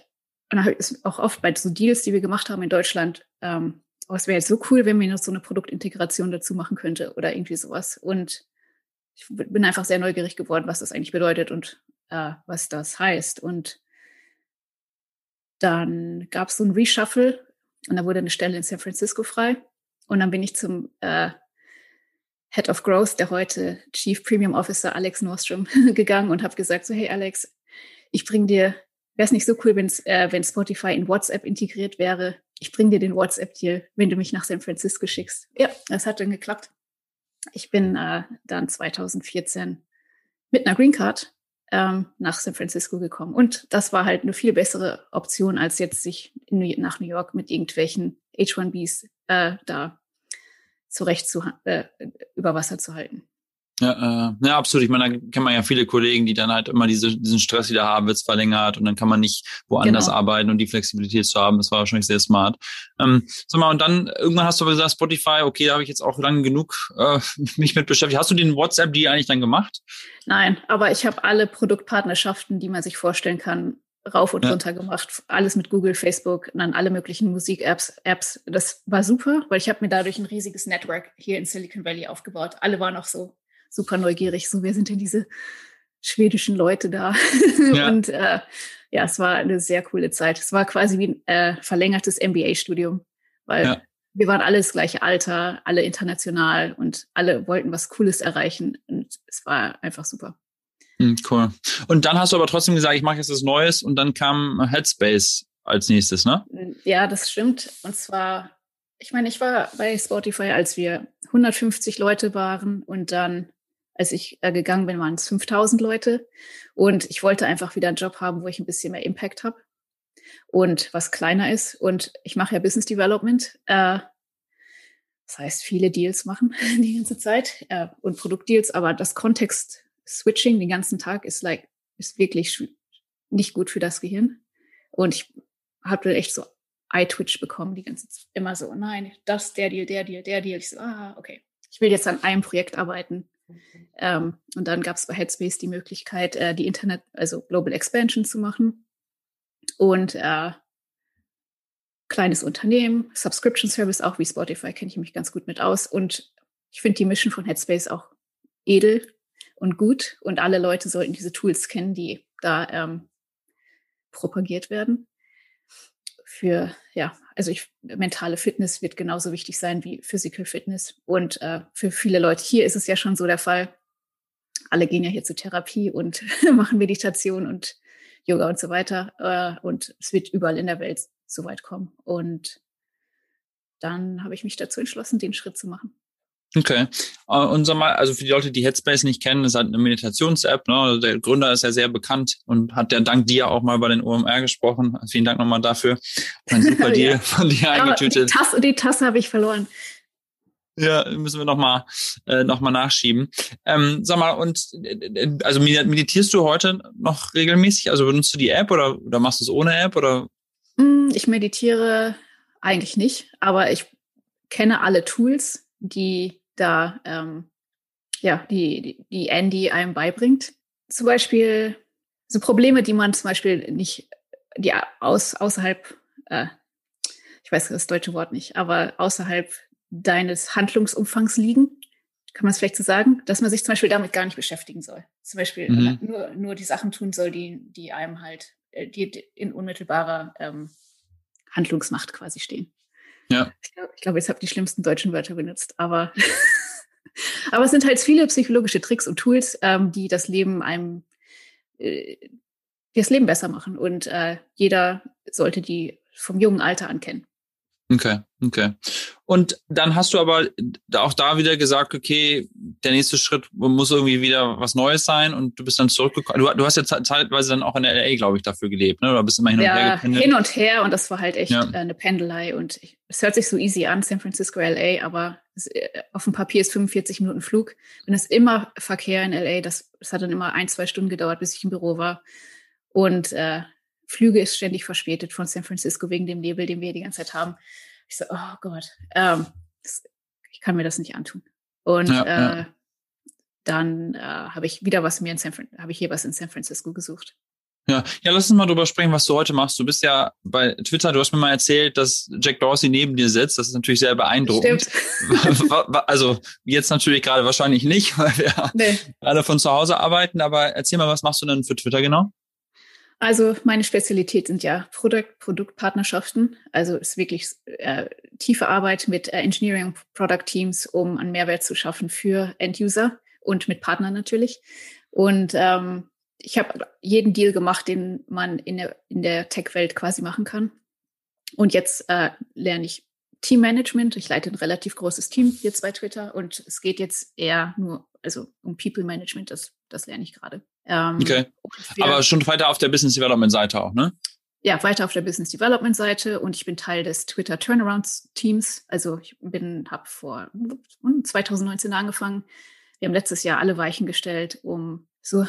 und auch oft bei so Deals, die wir gemacht haben in Deutschland, ähm, oh, es wäre jetzt so cool, wenn man noch so eine Produktintegration dazu machen könnte oder irgendwie sowas. Und ich bin einfach sehr neugierig geworden, was das eigentlich bedeutet und äh, was das heißt. Und dann gab es so ein Reshuffle und da wurde eine Stelle in San Francisco frei. Und dann bin ich zum äh, Head of Growth, der heute Chief Premium Officer Alex Nordstrom, (laughs) gegangen und habe gesagt, so hey Alex, ich bring dir, wäre es nicht so cool, wenn's, äh, wenn Spotify in WhatsApp integriert wäre, ich bringe dir den WhatsApp-Deal, wenn du mich nach San Francisco schickst. Ja, das hat dann geklappt. Ich bin äh, dann 2014 mit einer Green Card ähm, nach San Francisco gekommen. Und das war halt eine viel bessere Option, als jetzt sich New nach New York mit irgendwelchen H1Bs äh, da zurecht zu, äh, über Wasser zu halten. Ja, äh, ja, absolut. Ich meine, da kennt man ja viele Kollegen, die dann halt immer diese, diesen Stress wieder haben, wird's verlängert und dann kann man nicht woanders genau. arbeiten und die Flexibilität zu haben. Das war wahrscheinlich sehr smart. Ähm, sag mal, und dann irgendwann hast du aber gesagt, Spotify, okay, da habe ich jetzt auch lange genug äh, (laughs) mich mit beschäftigt. Hast du den WhatsApp-Deal eigentlich dann gemacht? Nein, aber ich habe alle Produktpartnerschaften, die man sich vorstellen kann, rauf und ja. runter gemacht. Alles mit Google, Facebook und dann alle möglichen Musik-Apps. Apps. Das war super, weil ich habe mir dadurch ein riesiges Network hier in Silicon Valley aufgebaut. Alle waren auch so super neugierig, so wer sind denn diese schwedischen Leute da? (laughs) Ja. und äh, ja, es war eine sehr coole Zeit. Es war quasi wie ein äh, verlängertes MBA-Studium, weil ja. wir waren alle das gleiche Alter, alle international und alle wollten was Cooles erreichen und es war einfach super. Hm, cool. Und dann hast du aber trotzdem gesagt, ich mache jetzt was Neues und dann kam Headspace als nächstes, ne? Ja, das stimmt. Und zwar ich meine, ich war bei Spotify, als wir 150 Leute waren und dann als ich äh, gegangen bin, waren es 5000 Leute. Und ich wollte einfach wieder einen Job haben, wo ich ein bisschen mehr Impact habe und was kleiner ist. Und ich mache ja Business Development. Äh, das heißt, viele Deals machen (laughs) die ganze Zeit äh, und Produktdeals. Aber das Kontext-Switching den ganzen Tag ist, like, ist wirklich nicht gut für das Gehirn. Und ich habe echt so Eye-Twitch bekommen, die ganze Zeit. Immer so, nein, das, der Deal, der Deal, der Deal. Ich so, ah, okay. Ich will jetzt an einem Projekt arbeiten ähm, und dann gab es bei Headspace die Möglichkeit, äh, die Internet, also Global Expansion zu machen. Und äh, kleines Unternehmen, Subscription Service, auch wie Spotify, kenne ich mich ganz gut mit aus. Und ich finde die Mission von Headspace auch edel und gut. Und alle Leute sollten diese Tools kennen, die da ähm, propagiert werden. Für, ja, also ich, mentale Fitness wird genauso wichtig sein wie Physical Fitness. Und äh, für viele Leute hier ist es ja schon so der Fall. Alle gehen ja hier zur Therapie und (laughs) machen Meditation und Yoga und so weiter. Äh, und es wird überall in der Welt so weit kommen. Und dann habe ich mich dazu entschlossen, den Schritt zu machen. Okay. Äh, und sag mal, also für die Leute, die Headspace nicht kennen, ist halt eine Meditations-App. Ne? Also der Gründer ist ja sehr bekannt und hat ja dank dir auch mal bei den OMR gesprochen. Vielen Dank nochmal dafür. Ein (laughs) super Deal ja. von dir eingetütet. Die Tasse, die Tasse habe ich verloren. Ja, müssen wir nochmal äh, noch mal nachschieben. Ähm, sag mal, und also meditierst du heute noch regelmäßig? Also benutzt du die App oder, oder machst du es ohne App? Oder? Hm, ich meditiere eigentlich nicht, aber ich kenne alle Tools, die da ähm, ja, die, die Andy einem beibringt. Zum Beispiel so Probleme, die man zum Beispiel nicht, die aus, außerhalb, äh, ich weiß das deutsche Wort nicht, aber außerhalb deines Handlungsumfangs liegen, kann man es vielleicht so sagen, dass man sich zum Beispiel damit gar nicht beschäftigen soll. Zum Beispiel mhm. nur, nur die Sachen tun soll, die, die einem halt, äh, die in unmittelbarer ähm, Handlungsmacht quasi stehen. Ja. Ich glaube, glaub, jetzt habe ich die schlimmsten deutschen Wörter benutzt, aber, (laughs) aber es sind halt viele psychologische Tricks und Tools, ähm, die das Leben einem äh, das Leben besser machen. Und äh, jeder sollte die vom jungen Alter an kennen. Okay, okay. Und dann hast du aber auch da wieder gesagt, okay, der nächste Schritt muss irgendwie wieder was Neues sein und du bist dann zurückgekommen. Du, du hast ja zeitweise dann auch in der LA, glaube ich, dafür gelebt, ne? Oder bist immer hin und ja, her gependelt? hin und her und das war halt echt ja. Äh, eine Pendelei und es hört sich so easy an, San Francisco, LA, aber äh, auf dem Papier ist 45 Minuten Flug. Und es ist immer Verkehr in LA, das, das hat dann immer ein, zwei Stunden gedauert, bis ich im Büro war. Und äh, Flüge ist ständig verspätet von San Francisco wegen dem Nebel, den wir die ganze Zeit haben. Ich so, oh Gott, ähm, ich kann mir das nicht antun. Und ja, äh, ja. dann äh, habe ich wieder was mir in San habe ich hier was in San Francisco gesucht. Ja, ja, lass uns mal drüber sprechen, was du heute machst. Du bist ja bei Twitter, du hast mir mal erzählt, dass Jack Dorsey neben dir sitzt. Das ist natürlich sehr beeindruckend. Stimmt. (laughs) also jetzt natürlich gerade wahrscheinlich nicht, weil wir nee. gerade von zu Hause arbeiten. Aber erzähl mal, was machst du denn für Twitter genau? Also meine Spezialität sind ja Produkt, Produktpartnerschaften. Also ist wirklich äh, tiefe Arbeit mit äh, Engineering Product Teams, um einen Mehrwert zu schaffen für End-User und mit Partnern natürlich. Und ähm, ich habe jeden Deal gemacht, den man in der, in der Tech-Welt quasi machen kann. Und jetzt äh, lerne ich Teammanagement. Ich leite ein relativ großes Team jetzt bei Twitter und es geht jetzt eher nur also um People Management. Das, das lerne ich gerade. Ähm, okay. Aber schon weiter auf der Business Development Seite auch, ne? Ja, weiter auf der Business Development Seite und ich bin Teil des Twitter Turnaround Teams. Also ich bin, habe vor 2019 angefangen. Wir haben letztes Jahr alle Weichen gestellt, um so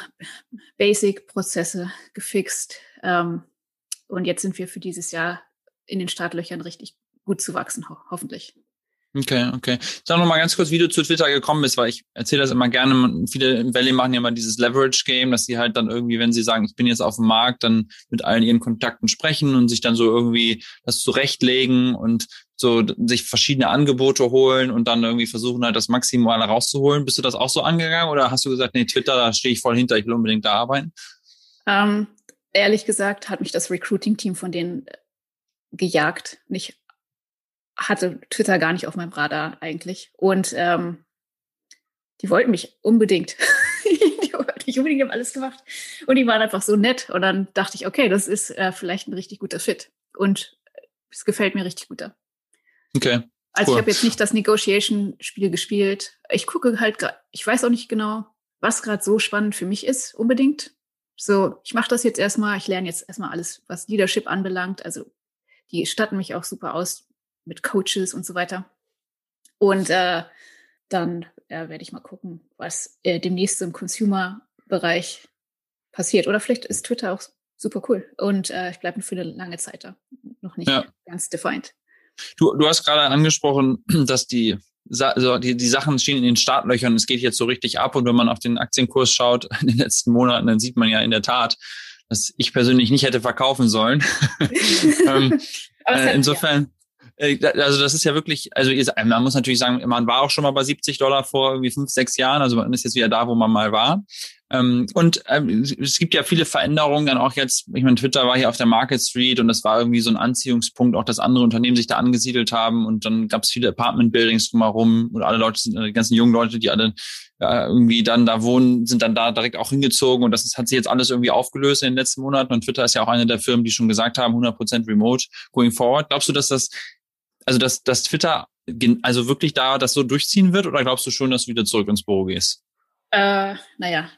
Basic-Prozesse gefixt. Ähm, und jetzt sind wir für dieses Jahr in den Startlöchern richtig gut zu wachsen, ho hoffentlich. Okay, okay. Sag noch mal ganz kurz, wie du zu Twitter gekommen bist, weil ich erzähle das immer gerne. Viele im Valley machen ja immer dieses Leverage-Game, dass sie halt dann irgendwie, wenn sie sagen, ich bin jetzt auf dem Markt, dann mit allen ihren Kontakten sprechen und sich dann so irgendwie das zurechtlegen und so sich verschiedene Angebote holen und dann irgendwie versuchen halt das Maximale rauszuholen. Bist du das auch so angegangen oder hast du gesagt, nee, Twitter, da stehe ich voll hinter, ich will unbedingt da arbeiten? Ähm, ehrlich gesagt hat mich das Recruiting-Team von denen gejagt. Nicht hatte Twitter gar nicht auf meinem Radar eigentlich. Und ähm, die wollten mich unbedingt. (laughs) die wollten mich unbedingt, haben alles gemacht. Und die waren einfach so nett. Und dann dachte ich, okay, das ist äh, vielleicht ein richtig guter Fit. Und es gefällt mir richtig gut da. Okay. Also cool. ich habe jetzt nicht das Negotiation-Spiel gespielt. Ich gucke halt gerade, ich weiß auch nicht genau, was gerade so spannend für mich ist, unbedingt. So, ich mache das jetzt erstmal, ich lerne jetzt erstmal alles, was Leadership anbelangt. Also die statten mich auch super aus mit Coaches und so weiter. Und äh, dann äh, werde ich mal gucken, was äh, demnächst im Consumer-Bereich passiert. Oder vielleicht ist Twitter auch super cool und äh, ich bleibe für eine lange Zeit da. Noch nicht ja. ganz defined. Du, du hast gerade angesprochen, (clears throat) dass die, also die, die Sachen stehen in den Startlöchern. Es geht jetzt so richtig ab. Und wenn man auf den Aktienkurs schaut (laughs) in den letzten Monaten, dann sieht man ja in der Tat, dass ich persönlich nicht hätte verkaufen sollen. (laughs) ähm, (laughs) äh, insofern, also das ist ja wirklich, also man muss natürlich sagen, man war auch schon mal bei 70 Dollar vor irgendwie fünf, sechs Jahren, also man ist jetzt wieder da, wo man mal war. Ähm, und ähm, es gibt ja viele Veränderungen, dann auch jetzt, ich meine, Twitter war hier auf der Market Street und das war irgendwie so ein Anziehungspunkt, auch dass andere Unternehmen sich da angesiedelt haben und dann gab es viele Apartment-Buildings drumherum und alle Leute, sind, die ganzen jungen Leute, die alle irgendwie dann da wohnen, sind dann da direkt auch hingezogen und das hat sich jetzt alles irgendwie aufgelöst in den letzten Monaten und Twitter ist ja auch eine der Firmen, die schon gesagt haben, 100% Remote going forward. Glaubst du, dass das also dass, dass Twitter also wirklich da das so durchziehen wird oder glaubst du schon, dass du wieder zurück ins Büro gehst? Äh, naja,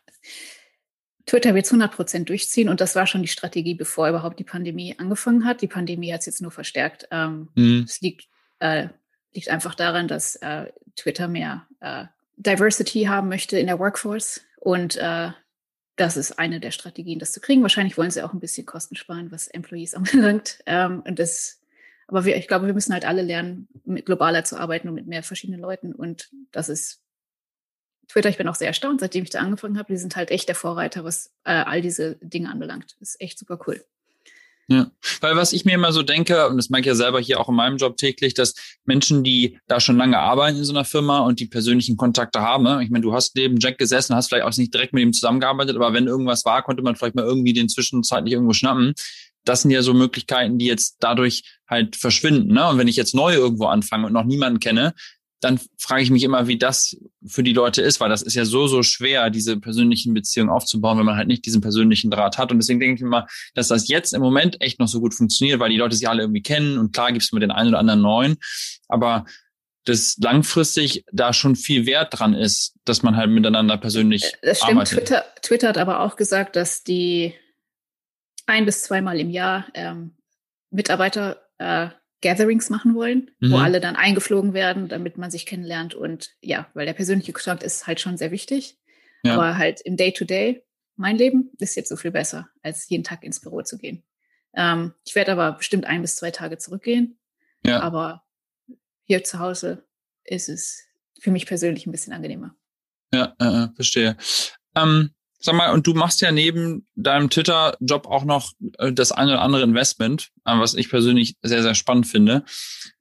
Twitter wird es 100% durchziehen und das war schon die Strategie, bevor überhaupt die Pandemie angefangen hat. Die Pandemie hat es jetzt nur verstärkt. Ähm, mhm. Es liegt, äh, liegt einfach daran, dass äh, Twitter mehr äh, Diversity haben möchte in der Workforce und äh, das ist eine der Strategien, das zu kriegen. Wahrscheinlich wollen sie auch ein bisschen Kosten sparen, was Employees (laughs) anbelangt. Ähm, und das aber wir, ich glaube, wir müssen halt alle lernen, mit globaler zu arbeiten und mit mehr verschiedenen Leuten. Und das ist Twitter, ich bin auch sehr erstaunt, seitdem ich da angefangen habe. Die sind halt echt der Vorreiter, was äh, all diese Dinge anbelangt. Ist echt super cool. Ja, weil was ich mir immer so denke, und das merke ich ja selber hier auch in meinem Job täglich, dass Menschen, die da schon lange arbeiten in so einer Firma und die persönlichen Kontakte haben, ne? ich meine, du hast neben Jack gesessen, hast vielleicht auch nicht direkt mit ihm zusammengearbeitet, aber wenn irgendwas war, konnte man vielleicht mal irgendwie den zwischenzeitlich irgendwo schnappen das sind ja so Möglichkeiten, die jetzt dadurch halt verschwinden. Ne? Und wenn ich jetzt neu irgendwo anfange und noch niemanden kenne, dann frage ich mich immer, wie das für die Leute ist, weil das ist ja so, so schwer, diese persönlichen Beziehungen aufzubauen, wenn man halt nicht diesen persönlichen Draht hat. Und deswegen denke ich immer, dass das jetzt im Moment echt noch so gut funktioniert, weil die Leute sich alle irgendwie kennen und klar gibt es mit den einen oder anderen neuen. Aber dass langfristig da schon viel Wert dran ist, dass man halt miteinander persönlich. Das stimmt. Arbeitet. Twitter, Twitter hat aber auch gesagt, dass die ein bis zweimal im Jahr ähm, Mitarbeiter äh, Gatherings machen wollen, mhm. wo alle dann eingeflogen werden, damit man sich kennenlernt. Und ja, weil der persönliche Kontakt ist halt schon sehr wichtig. Ja. Aber halt im Day-to-Day, -Day, mein Leben ist jetzt so viel besser, als jeden Tag ins Büro zu gehen. Ähm, ich werde aber bestimmt ein bis zwei Tage zurückgehen. Ja. Aber hier zu Hause ist es für mich persönlich ein bisschen angenehmer. Ja, äh, verstehe. Ähm, sag mal, und du machst ja neben deinem Twitter-Job auch noch äh, das eine oder andere Investment, äh, was ich persönlich sehr, sehr spannend finde.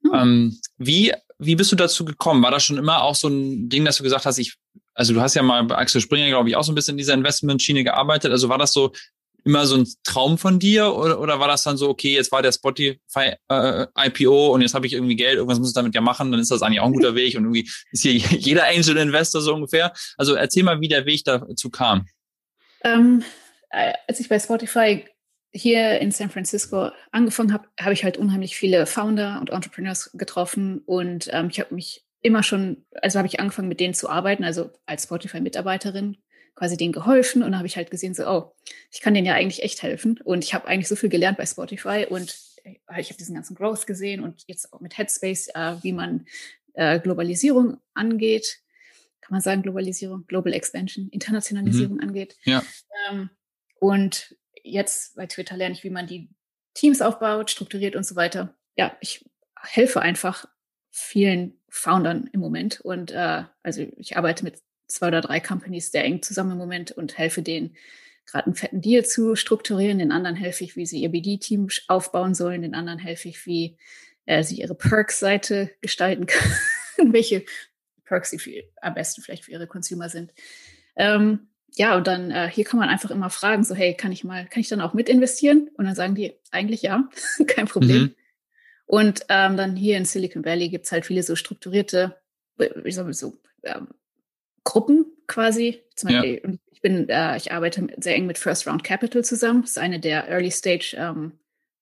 Hm. Ähm, wie, wie bist du dazu gekommen? War das schon immer auch so ein Ding, dass du gesagt hast, ich, also du hast ja mal bei Axel Springer, glaube ich, auch so ein bisschen in dieser Investment-Schiene gearbeitet. Also war das so, immer so ein Traum von dir oder, oder war das dann so, okay, jetzt war der Spotify äh, IPO und jetzt habe ich irgendwie Geld, irgendwas muss ich damit ja machen, dann ist das eigentlich auch ein guter (laughs) Weg und irgendwie ist hier (laughs) jeder Angel Investor so ungefähr. Also erzähl mal, wie der Weg dazu kam. Ähm, äh, als ich bei Spotify hier in San Francisco angefangen habe, habe ich halt unheimlich viele Founder und Entrepreneurs getroffen und ähm, ich habe mich immer schon, also habe ich angefangen mit denen zu arbeiten, also als Spotify-Mitarbeiterin quasi denen geholfen und habe ich halt gesehen, so, oh, ich kann denen ja eigentlich echt helfen und ich habe eigentlich so viel gelernt bei Spotify und äh, ich habe diesen ganzen Growth gesehen und jetzt auch mit Headspace, äh, wie man äh, Globalisierung angeht, kann man sagen Globalisierung, Global Expansion, Internationalisierung mhm. angeht. Ja. Ähm, und jetzt bei Twitter lerne ich, wie man die Teams aufbaut, strukturiert und so weiter. Ja, ich helfe einfach vielen Foundern im Moment und äh, also ich arbeite mit zwei oder drei Companies sehr eng zusammen im Moment und helfe denen, gerade einen fetten Deal zu strukturieren. Den anderen helfe ich, wie sie ihr BD-Team aufbauen sollen. Den anderen helfe ich, wie äh, sie ihre Perks-Seite gestalten (laughs) können, welche Perks sie für, am besten vielleicht für ihre Consumer sind. Ähm, ja, und dann äh, hier kann man einfach immer fragen, so hey, kann ich mal, kann ich dann auch mit investieren? Und dann sagen die eigentlich ja, (laughs) kein Problem. Mhm. Und ähm, dann hier in Silicon Valley gibt's halt viele so strukturierte, ich sag mal so, ähm, Gruppen quasi. Zum Beispiel, ja. ich bin, äh, ich arbeite sehr eng mit First Round Capital zusammen. Das ist eine der Early Stage ähm,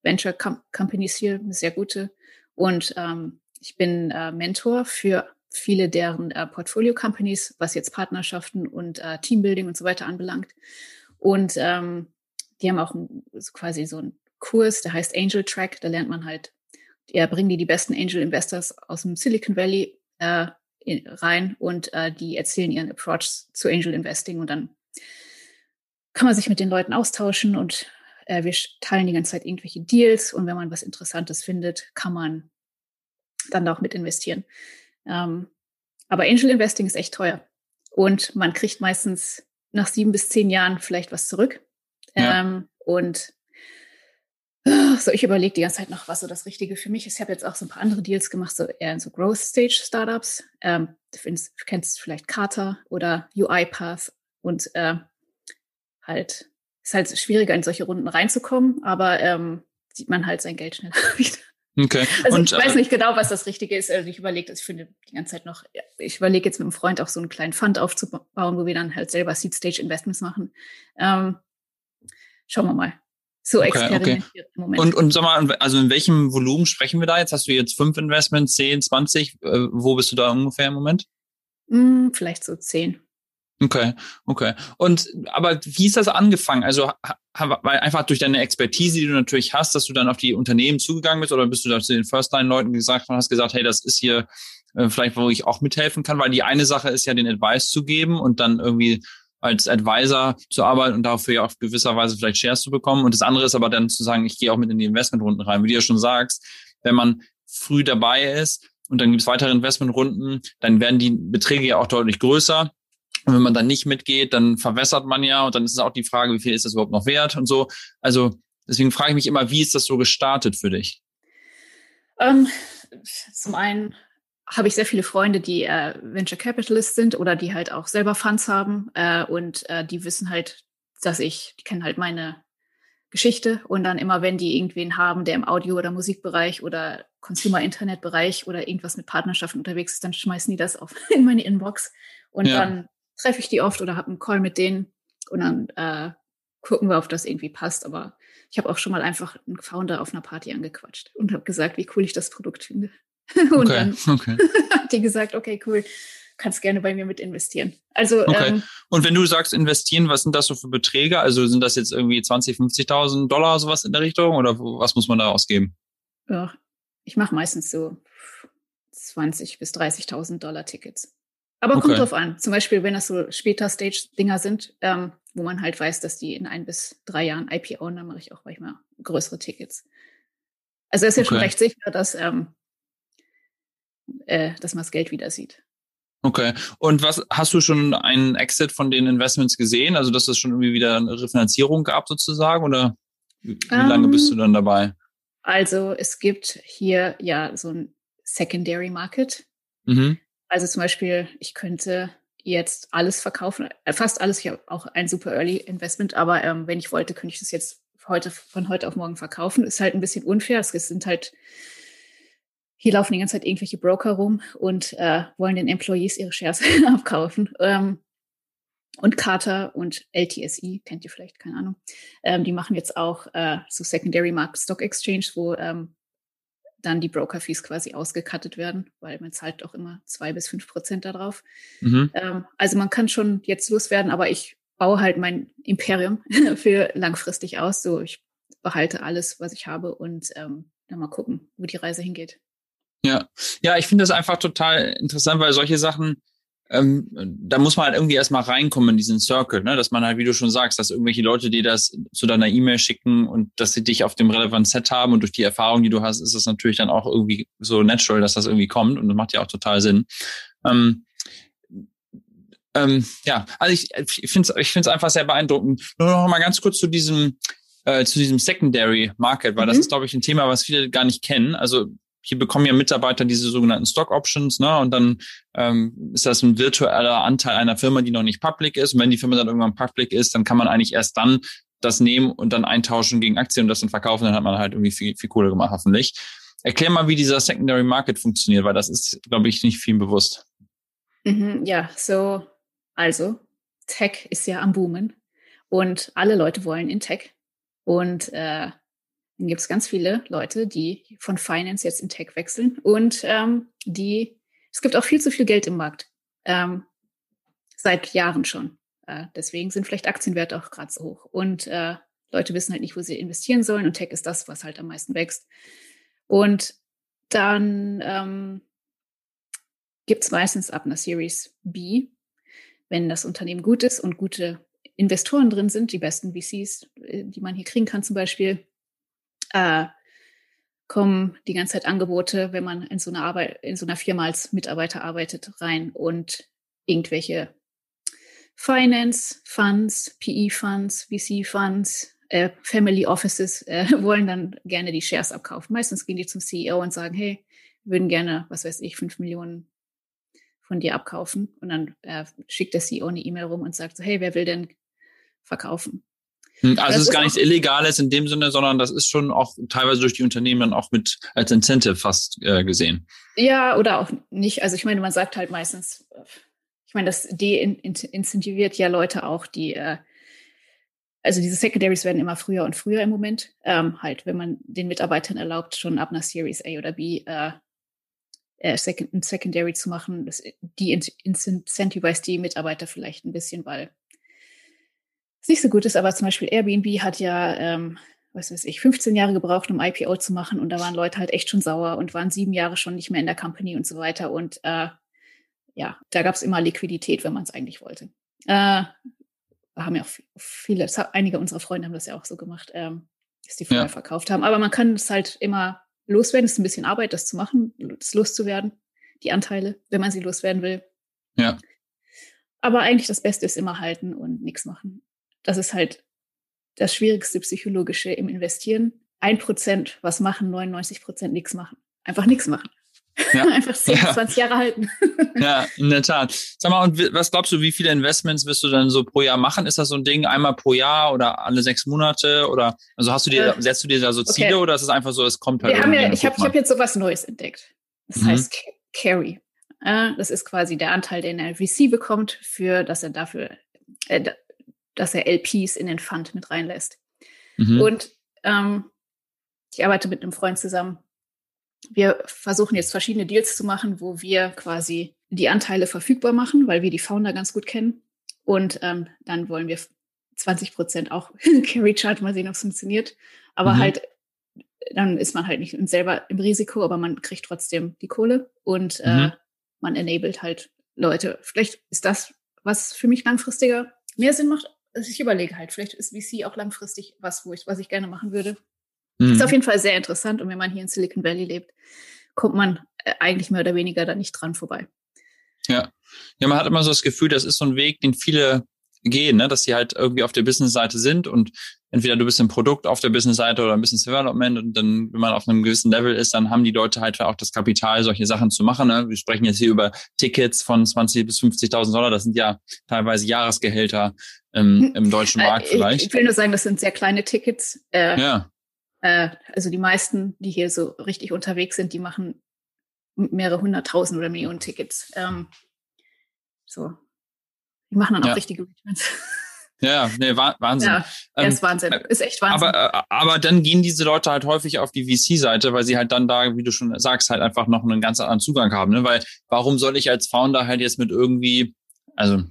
Venture Com Companies hier, eine sehr gute. Und ähm, ich bin äh, Mentor für viele deren äh, Portfolio Companies, was jetzt Partnerschaften und äh, Teambuilding und so weiter anbelangt. Und ähm, die haben auch ein, quasi so einen Kurs, der heißt Angel Track. Da lernt man halt, ja, bringen die die besten Angel Investors aus dem Silicon Valley äh, in, rein und äh, die erzählen ihren Approach zu Angel Investing und dann kann man sich mit den Leuten austauschen und äh, wir teilen die ganze Zeit irgendwelche Deals und wenn man was Interessantes findet, kann man dann auch mit investieren. Ähm, aber Angel Investing ist echt teuer und man kriegt meistens nach sieben bis zehn Jahren vielleicht was zurück. Ja. Ähm, und so, ich überlege die ganze Zeit noch, was so das Richtige für mich ist. Ich habe jetzt auch so ein paar andere Deals gemacht, so eher in so Growth Stage Startups. Ähm, du, findest, du kennst vielleicht Carter oder UiPath und äh, halt ist halt schwieriger in solche Runden reinzukommen, aber ähm, sieht man halt sein Geld schneller (laughs) wieder. Okay. Also und, ich weiß äh, nicht genau, was das Richtige ist. Also ich überlege, ich finde die ganze Zeit noch, ich überlege jetzt mit einem Freund auch so einen kleinen Fund aufzubauen, wo wir dann halt selber Seed Stage Investments machen. Ähm, schauen wir mal so okay, experimentiert okay. im Moment. Und, und sag mal, also in welchem Volumen sprechen wir da jetzt? Hast du jetzt fünf Investments, zehn, zwanzig? Äh, wo bist du da ungefähr im Moment? Mm, vielleicht so zehn. Okay, okay. Und aber wie ist das angefangen? Also weil einfach durch deine Expertise, die du natürlich hast, dass du dann auf die Unternehmen zugegangen bist oder bist du da zu den First-Line-Leuten gesagt und hast gesagt, hey, das ist hier äh, vielleicht, wo ich auch mithelfen kann, weil die eine Sache ist ja, den Advice zu geben und dann irgendwie als Advisor zu arbeiten und dafür ja auf gewisser Weise vielleicht Shares zu bekommen. Und das andere ist aber dann zu sagen, ich gehe auch mit in die Investmentrunden rein. Wie du ja schon sagst, wenn man früh dabei ist und dann gibt es weitere Investmentrunden, dann werden die Beträge ja auch deutlich größer. Und wenn man dann nicht mitgeht, dann verwässert man ja und dann ist es auch die Frage, wie viel ist das überhaupt noch wert und so. Also deswegen frage ich mich immer, wie ist das so gestartet für dich? Ähm, zum einen habe ich sehr viele Freunde, die äh, Venture Capitalists sind oder die halt auch selber Funds haben äh, und äh, die wissen halt, dass ich, die kennen halt meine Geschichte und dann immer, wenn die irgendwen haben, der im Audio- oder Musikbereich oder Consumer-Internet-Bereich oder irgendwas mit Partnerschaften unterwegs ist, dann schmeißen die das auf (laughs) in meine Inbox. Und ja. dann treffe ich die oft oder habe einen Call mit denen und dann äh, gucken wir, ob das irgendwie passt. Aber ich habe auch schon mal einfach einen Founder auf einer Party angequatscht und habe gesagt, wie cool ich das Produkt finde. (laughs) und okay, dann okay. (laughs) hat die gesagt, okay, cool, kannst gerne bei mir mit investieren. Also okay. Ähm, und wenn du sagst investieren, was sind das so für Beträge? Also sind das jetzt irgendwie 20, 50.000 Dollar sowas in der Richtung oder was muss man da ausgeben? Ja, ich mache meistens so 20 bis 30.000 Dollar Tickets. Aber okay. kommt drauf an. Zum Beispiel, wenn das so später Stage-Dinger sind, ähm, wo man halt weiß, dass die in ein bis drei Jahren IPO, dann mache ich auch manchmal größere Tickets. Also es ist ja okay. schon recht sicher, dass, ähm, äh, dass man das Geld wieder sieht. Okay. Und was hast du schon einen Exit von den Investments gesehen? Also, dass es schon irgendwie wieder eine Refinanzierung gab sozusagen? Oder wie, wie um, lange bist du dann dabei? Also, es gibt hier ja so ein Secondary Market. Mhm. Also zum Beispiel, ich könnte jetzt alles verkaufen, äh, fast alles, ich habe auch ein super Early Investment, aber ähm, wenn ich wollte, könnte ich das jetzt heute von heute auf morgen verkaufen. Ist halt ein bisschen unfair. Es sind halt hier laufen die ganze Zeit irgendwelche Broker rum und äh, wollen den Employees ihre Shares (laughs) abkaufen. Ähm, und Carter und LTSE, kennt ihr vielleicht, keine Ahnung, ähm, die machen jetzt auch äh, so Secondary Market Stock Exchange, wo ähm, dann die Broker-Fees quasi ausgekattet werden, weil man zahlt auch immer zwei bis fünf Prozent darauf. Mhm. Ähm, also man kann schon jetzt loswerden, aber ich baue halt mein Imperium (laughs) für langfristig aus. So, ich behalte alles, was ich habe und ähm, dann mal gucken, wo die Reise hingeht. Ja, ja, ich finde das einfach total interessant, weil solche Sachen, ähm, da muss man halt irgendwie erstmal reinkommen in diesen Circle, ne? dass man halt, wie du schon sagst, dass irgendwelche Leute dir das zu deiner E-Mail schicken und dass sie dich auf dem relevanten Set haben und durch die Erfahrung, die du hast, ist das natürlich dann auch irgendwie so natural, dass das irgendwie kommt und das macht ja auch total Sinn. Ähm, ähm, ja, also ich, ich finde es ich find's einfach sehr beeindruckend. Nur noch mal ganz kurz zu diesem äh, zu diesem Secondary Market, weil mhm. das ist, glaube ich, ein Thema, was viele gar nicht kennen. Also hier bekommen ja Mitarbeiter diese sogenannten Stock Options, ne? Und dann ähm, ist das ein virtueller Anteil einer Firma, die noch nicht public ist. Und wenn die Firma dann irgendwann public ist, dann kann man eigentlich erst dann das nehmen und dann eintauschen gegen Aktien und das dann verkaufen. Dann hat man halt irgendwie viel, viel Kohle gemacht, hoffentlich. Erklär mal, wie dieser Secondary Market funktioniert, weil das ist, glaube ich, nicht viel bewusst. Mhm, ja, so, also, Tech ist ja am Boomen und alle Leute wollen in Tech. Und äh, dann gibt es ganz viele Leute, die von Finance jetzt in Tech wechseln und ähm, die, es gibt auch viel zu viel Geld im Markt. Ähm, seit Jahren schon. Äh, deswegen sind vielleicht Aktienwerte auch gerade so hoch. Und äh, Leute wissen halt nicht, wo sie investieren sollen. Und Tech ist das, was halt am meisten wächst. Und dann ähm, gibt es meistens ab einer Series B, wenn das Unternehmen gut ist und gute Investoren drin sind, die besten VCs, äh, die man hier kriegen kann zum Beispiel, äh, kommen die ganze Zeit Angebote, wenn man in so einer Arbeit, in so einer Firma als Mitarbeiter arbeitet, rein und irgendwelche Finance Funds, PE Funds, VC Funds, äh, Family Offices äh, (laughs) wollen dann gerne die Shares abkaufen. Meistens gehen die zum CEO und sagen, hey, würden gerne, was weiß ich, fünf Millionen von dir abkaufen. Und dann äh, schickt der CEO eine E-Mail rum und sagt so, hey, wer will denn verkaufen? Hm, also es ist gar nichts Illegales in dem Sinne, sondern das ist schon auch teilweise durch die Unternehmen dann auch mit als Incentive fast äh, gesehen. Ja, oder auch nicht. Also ich meine, man sagt halt meistens, ich meine, das de-incentiviert ja Leute auch, die, äh, also diese Secondaries werden immer früher und früher im Moment. Ähm, halt, wenn man den Mitarbeitern erlaubt, schon ab einer Series A oder B äh, äh, Second, ein Secondary zu machen, das, die incentivize die Mitarbeiter vielleicht ein bisschen, weil nicht so gut ist, aber zum Beispiel Airbnb hat ja, ähm, was weiß ich, 15 Jahre gebraucht, um IPO zu machen und da waren Leute halt echt schon sauer und waren sieben Jahre schon nicht mehr in der Company und so weiter und äh, ja, da gab es immer Liquidität, wenn man es eigentlich wollte. Äh, haben ja auch viele, einige unserer Freunde haben das ja auch so gemacht, ähm, dass die vorher ja. verkauft haben. Aber man kann es halt immer loswerden. Es ist ein bisschen Arbeit, das zu machen, das loszuwerden, die Anteile, wenn man sie loswerden will. Ja. Aber eigentlich das Beste ist immer halten und nichts machen das ist halt das Schwierigste psychologische im Investieren. Ein Prozent was machen, 99 Prozent nichts machen. Einfach nichts machen. Ja. (laughs) Einfach 10, ja. 20 Jahre halten. (laughs) ja, in der Tat. Sag mal, und was glaubst du, wie viele Investments wirst du dann so pro Jahr machen? Ist das so ein Ding einmal pro Jahr oder alle sechs Monate? Oder also hast du dir, äh, setzt du dir da so Ziele okay. oder ist es einfach so, es kommt halt? Wir haben ja, ich habe hab jetzt sowas Neues entdeckt. Das mhm. heißt Carry. Das ist quasi der Anteil, den er VC bekommt, für dass er dafür, äh, dass er LPs in den Fund mit reinlässt. Mhm. Und ähm, ich arbeite mit einem Freund zusammen. Wir versuchen jetzt verschiedene Deals zu machen, wo wir quasi die Anteile verfügbar machen, weil wir die Founder ganz gut kennen. Und ähm, dann wollen wir 20 Prozent auch (laughs) Carry Charge, mal sehen, ob es funktioniert. Aber mhm. halt, dann ist man halt nicht selber im Risiko, aber man kriegt trotzdem die Kohle und äh, mhm. äh, man enabled halt Leute. Vielleicht ist das, was für mich langfristiger mehr Sinn macht. Also ich überlege halt, vielleicht ist VC auch langfristig was, wo ich, was ich gerne machen würde. Mhm. Ist auf jeden Fall sehr interessant und wenn man hier in Silicon Valley lebt, kommt man äh, eigentlich mehr oder weniger da nicht dran vorbei. Ja. Ja, man hat immer so das Gefühl, das ist so ein Weg, den viele gehen, ne? dass sie halt irgendwie auf der Business-Seite sind und entweder du bist im Produkt auf der Business-Seite oder ein Business Development und dann, wenn man auf einem gewissen Level ist, dann haben die Leute halt auch das Kapital, solche Sachen zu machen. Ne? Wir sprechen jetzt hier über Tickets von 20 bis 50.000 Dollar. Das sind ja teilweise Jahresgehälter ähm, hm. im deutschen äh, Markt vielleicht. Ich will nur sagen, das sind sehr kleine Tickets. Äh, ja. Äh, also die meisten, die hier so richtig unterwegs sind, die machen mehrere hunderttausend oder Millionen Tickets. Ähm, so, die machen dann auch ja. richtige Returns. (laughs) Ja, nee, Wahnsinn. Ja, ähm, ist Wahnsinn. Ist echt Wahnsinn. Aber, äh, aber dann gehen diese Leute halt häufig auf die VC-Seite, weil sie halt dann da, wie du schon sagst, halt einfach noch einen ganz anderen Zugang haben. Ne? Weil warum soll ich als Founder halt jetzt mit irgendwie, also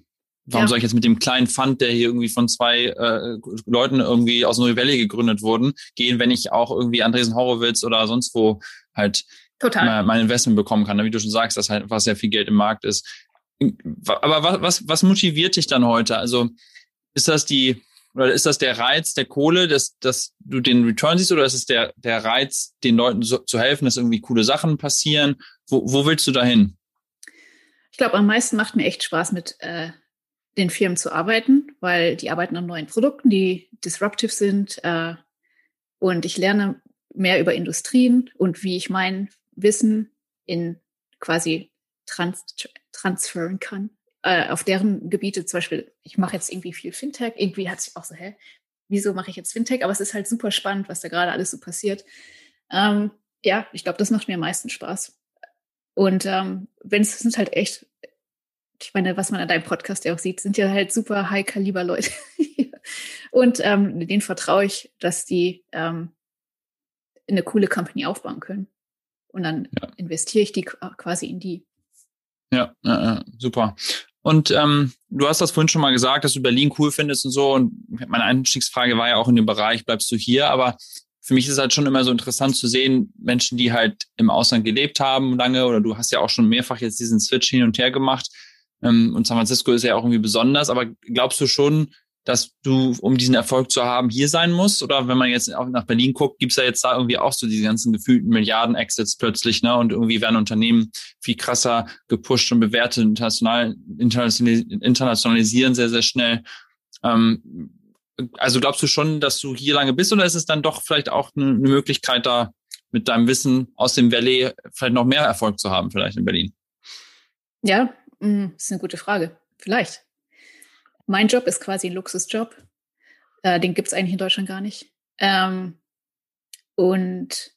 warum ja. soll ich jetzt mit dem kleinen Fund, der hier irgendwie von zwei äh, Leuten irgendwie aus Neue Valley gegründet wurden, gehen, wenn ich auch irgendwie Andresen Horowitz oder sonst wo halt Total. mein Investment bekommen kann. Ne? Wie du schon sagst, dass halt einfach sehr viel Geld im Markt ist. Aber was, was, was motiviert dich dann heute? Also ist das die, oder ist das der Reiz der Kohle, dass, dass du den Return siehst, oder ist es der, der Reiz, den Leuten so, zu helfen, dass irgendwie coole Sachen passieren? Wo, wo willst du dahin? Ich glaube, am meisten macht mir echt Spaß, mit äh, den Firmen zu arbeiten, weil die arbeiten an neuen Produkten, die disruptive sind. Äh, und ich lerne mehr über Industrien und wie ich mein Wissen in quasi trans transferen kann äh, auf deren Gebiete, zum Beispiel, ich mache jetzt irgendwie viel Fintech, irgendwie hat sich auch so, hä, wieso mache ich jetzt Fintech? Aber es ist halt super spannend, was da gerade alles so passiert. Ähm, ja, ich glaube, das macht mir am meisten Spaß. Und ähm, wenn es sind halt echt, ich meine, was man an deinem Podcast ja auch sieht, sind ja halt super High-Kaliber-Leute. (laughs) und ähm, denen vertraue ich, dass die ähm, eine coole Company aufbauen können. Und dann ja. investiere ich die quasi in die. Ja, äh, super. Und ähm, du hast das vorhin schon mal gesagt, dass du Berlin cool findest und so. Und meine Einstiegsfrage war ja auch in dem Bereich, bleibst du hier? Aber für mich ist es halt schon immer so interessant zu sehen, Menschen, die halt im Ausland gelebt haben lange, oder du hast ja auch schon mehrfach jetzt diesen Switch hin und her gemacht. Ähm, und San Francisco ist ja auch irgendwie besonders. Aber glaubst du schon, dass du, um diesen Erfolg zu haben, hier sein musst? Oder wenn man jetzt auch nach Berlin guckt, gibt's ja jetzt da irgendwie auch so diese ganzen gefühlten Milliarden-Exits plötzlich, ne? Und irgendwie werden Unternehmen viel krasser gepusht und bewertet, international, internationalisieren sehr, sehr schnell. Ähm, also glaubst du schon, dass du hier lange bist oder ist es dann doch vielleicht auch eine, Möglichkeit, da mit deinem Wissen aus dem Valley vielleicht noch mehr Erfolg zu haben, vielleicht in Berlin? Ja, mm, ist eine gute Frage. Vielleicht. Mein Job ist quasi ein Luxusjob. Äh, den gibt es eigentlich in Deutschland gar nicht. Ähm, und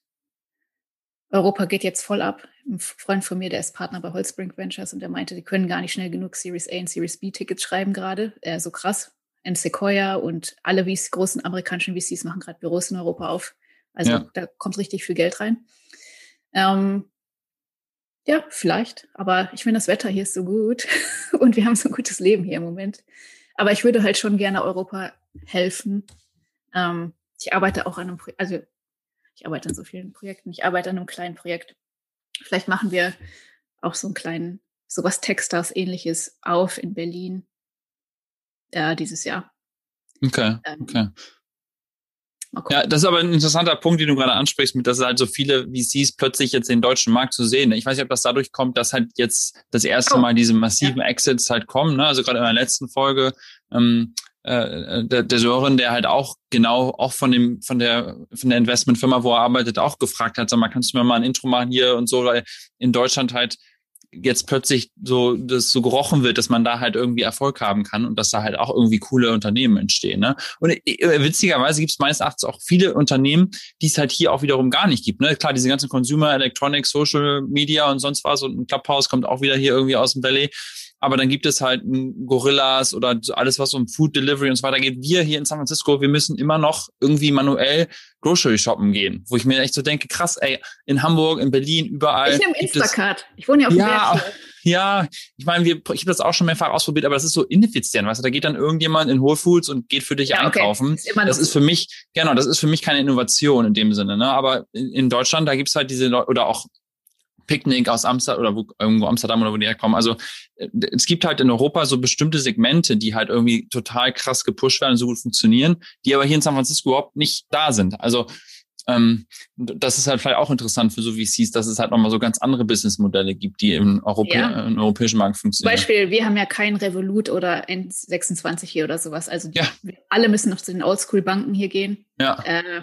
Europa geht jetzt voll ab. Ein Freund von mir, der ist Partner bei Holzbrink Ventures und der meinte, die können gar nicht schnell genug Series A und Series B Tickets schreiben gerade. Äh, so krass. Und Sequoia und alle VC, großen amerikanischen VCs machen gerade Büros in Europa auf. Also ja. da kommt richtig viel Geld rein. Ähm, ja, vielleicht. Aber ich finde, das Wetter hier ist so gut (laughs) und wir haben so ein gutes Leben hier im Moment. Aber ich würde halt schon gerne Europa helfen. Ähm, ich arbeite auch an einem Projekt, also ich arbeite an so vielen Projekten. Ich arbeite an einem kleinen Projekt. Vielleicht machen wir auch so einen kleinen, sowas Techstars ähnliches auf in Berlin äh, dieses Jahr. Okay, ähm, okay. Ja, das ist aber ein interessanter Punkt, den du gerade ansprichst, mit dass halt so viele VCs plötzlich jetzt den deutschen Markt zu sehen. Ich weiß nicht, ob das dadurch kommt, dass halt jetzt das erste oh. Mal diese massiven ja. Exits halt kommen. Ne? Also gerade in der letzten Folge ähm, äh, der, der Sören, der halt auch genau auch von dem von der von der Investmentfirma, wo er arbeitet, auch gefragt hat, sag mal, kannst du mir mal ein Intro machen hier und so, weil in Deutschland halt jetzt plötzlich so das so gerochen wird, dass man da halt irgendwie Erfolg haben kann und dass da halt auch irgendwie coole Unternehmen entstehen. Ne? Und äh, witzigerweise gibt es meines Erachtens auch viele Unternehmen, die es halt hier auch wiederum gar nicht gibt. Ne? Klar, diese ganzen Consumer Electronics, Social Media und sonst was und ein Clubhouse kommt auch wieder hier irgendwie aus dem Valley aber dann gibt es halt Gorillas oder alles, was um Food Delivery und so weiter geht. Wir hier in San Francisco, wir müssen immer noch irgendwie manuell Grocery shoppen gehen, wo ich mir echt so denke, krass, ey, in Hamburg, in Berlin, überall. Ich nehme Instacart. Ich wohne ja auf dem ja, Berg. Ja, ich meine, wir, ich habe das auch schon mehrfach ausprobiert, aber das ist so ineffizient, weißt du, da geht dann irgendjemand in Whole Foods und geht für dich ja, okay. einkaufen. Ist das ist für mich, genau, das ist für mich keine Innovation in dem Sinne, ne? Aber in, in Deutschland, da gibt's halt diese Leute, oder auch Picknick aus Amsterdam oder wo, irgendwo Amsterdam oder wo die herkommen. Also äh, es gibt halt in Europa so bestimmte Segmente, die halt irgendwie total krass gepusht werden und so gut funktionieren, die aber hier in San Francisco überhaupt nicht da sind. Also ähm, das ist halt vielleicht auch interessant für so VCs, dass es halt nochmal so ganz andere Businessmodelle gibt, die im, Europä ja. im europäischen Markt funktionieren. Zum Beispiel, wir haben ja kein Revolut oder N26 hier oder sowas. Also die, ja. alle müssen noch zu den Oldschool-Banken hier gehen. Ja. Äh,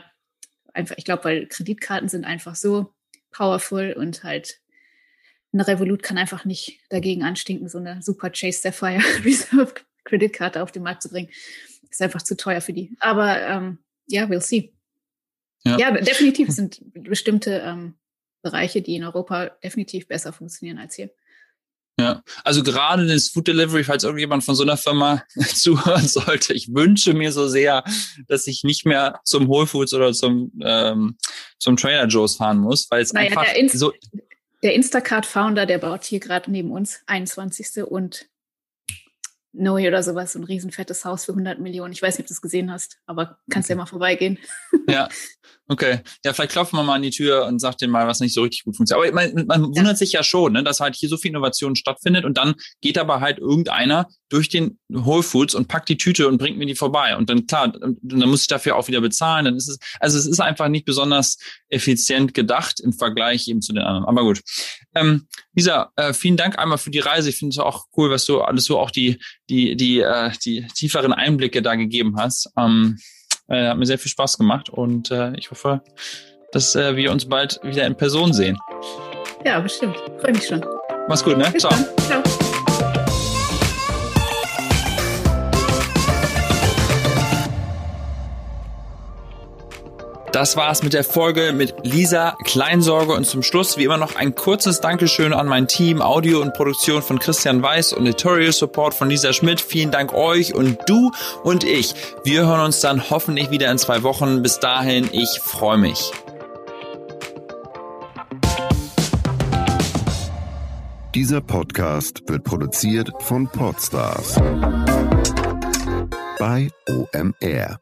einfach, ich glaube, weil Kreditkarten sind einfach so powerful und halt eine Revolut kann einfach nicht dagegen anstinken, so eine super Chase Sapphire (laughs) Reserve Kreditkarte auf den Markt zu bringen. Ist einfach zu teuer für die. Aber ähm, ja, we'll see. Ja, ja definitiv sind bestimmte ähm, Bereiche, die in Europa definitiv besser funktionieren als hier. Ja, also gerade das Food Delivery, falls irgendjemand von so einer Firma (laughs) zuhören sollte, ich wünsche mir so sehr, dass ich nicht mehr zum Whole Foods oder zum, ähm, zum Trader Joe's fahren muss, weil es naja, einfach der so. Der Instacart-Founder, der baut hier gerade neben uns 21. und Noe oder sowas, so ein riesenfettes Haus für 100 Millionen. Ich weiß nicht, ob du es gesehen hast, aber kannst ja mal vorbeigehen. (laughs) Ja, Okay, ja, vielleicht klopfen wir mal an die Tür und sagt denen mal, was nicht so richtig gut funktioniert. Aber man, man ja. wundert sich ja schon, ne, dass halt hier so viel Innovation stattfindet und dann geht aber halt irgendeiner durch den Whole Foods und packt die Tüte und bringt mir die vorbei. Und dann, klar, dann muss ich dafür auch wieder bezahlen. Dann ist es, also es ist einfach nicht besonders effizient gedacht im Vergleich eben zu den anderen. Aber gut. Ähm, Lisa, äh, vielen Dank einmal für die Reise. Ich finde es auch cool, was du alles so auch die, die, die, äh, die tieferen Einblicke da gegeben hast. Ähm, äh, hat mir sehr viel Spaß gemacht und äh, ich hoffe, dass äh, wir uns bald wieder in Person sehen. Ja, bestimmt. Freue mich schon. Mach's gut, ne? Bis Ciao. Ciao. Das war's mit der Folge mit Lisa Kleinsorge und zum Schluss wie immer noch ein kurzes Dankeschön an mein Team, Audio und Produktion von Christian Weiß und Editorial Support von Lisa Schmidt. Vielen Dank euch und du und ich. Wir hören uns dann hoffentlich wieder in zwei Wochen. Bis dahin, ich freue mich. Dieser Podcast wird produziert von Podstars bei OMR.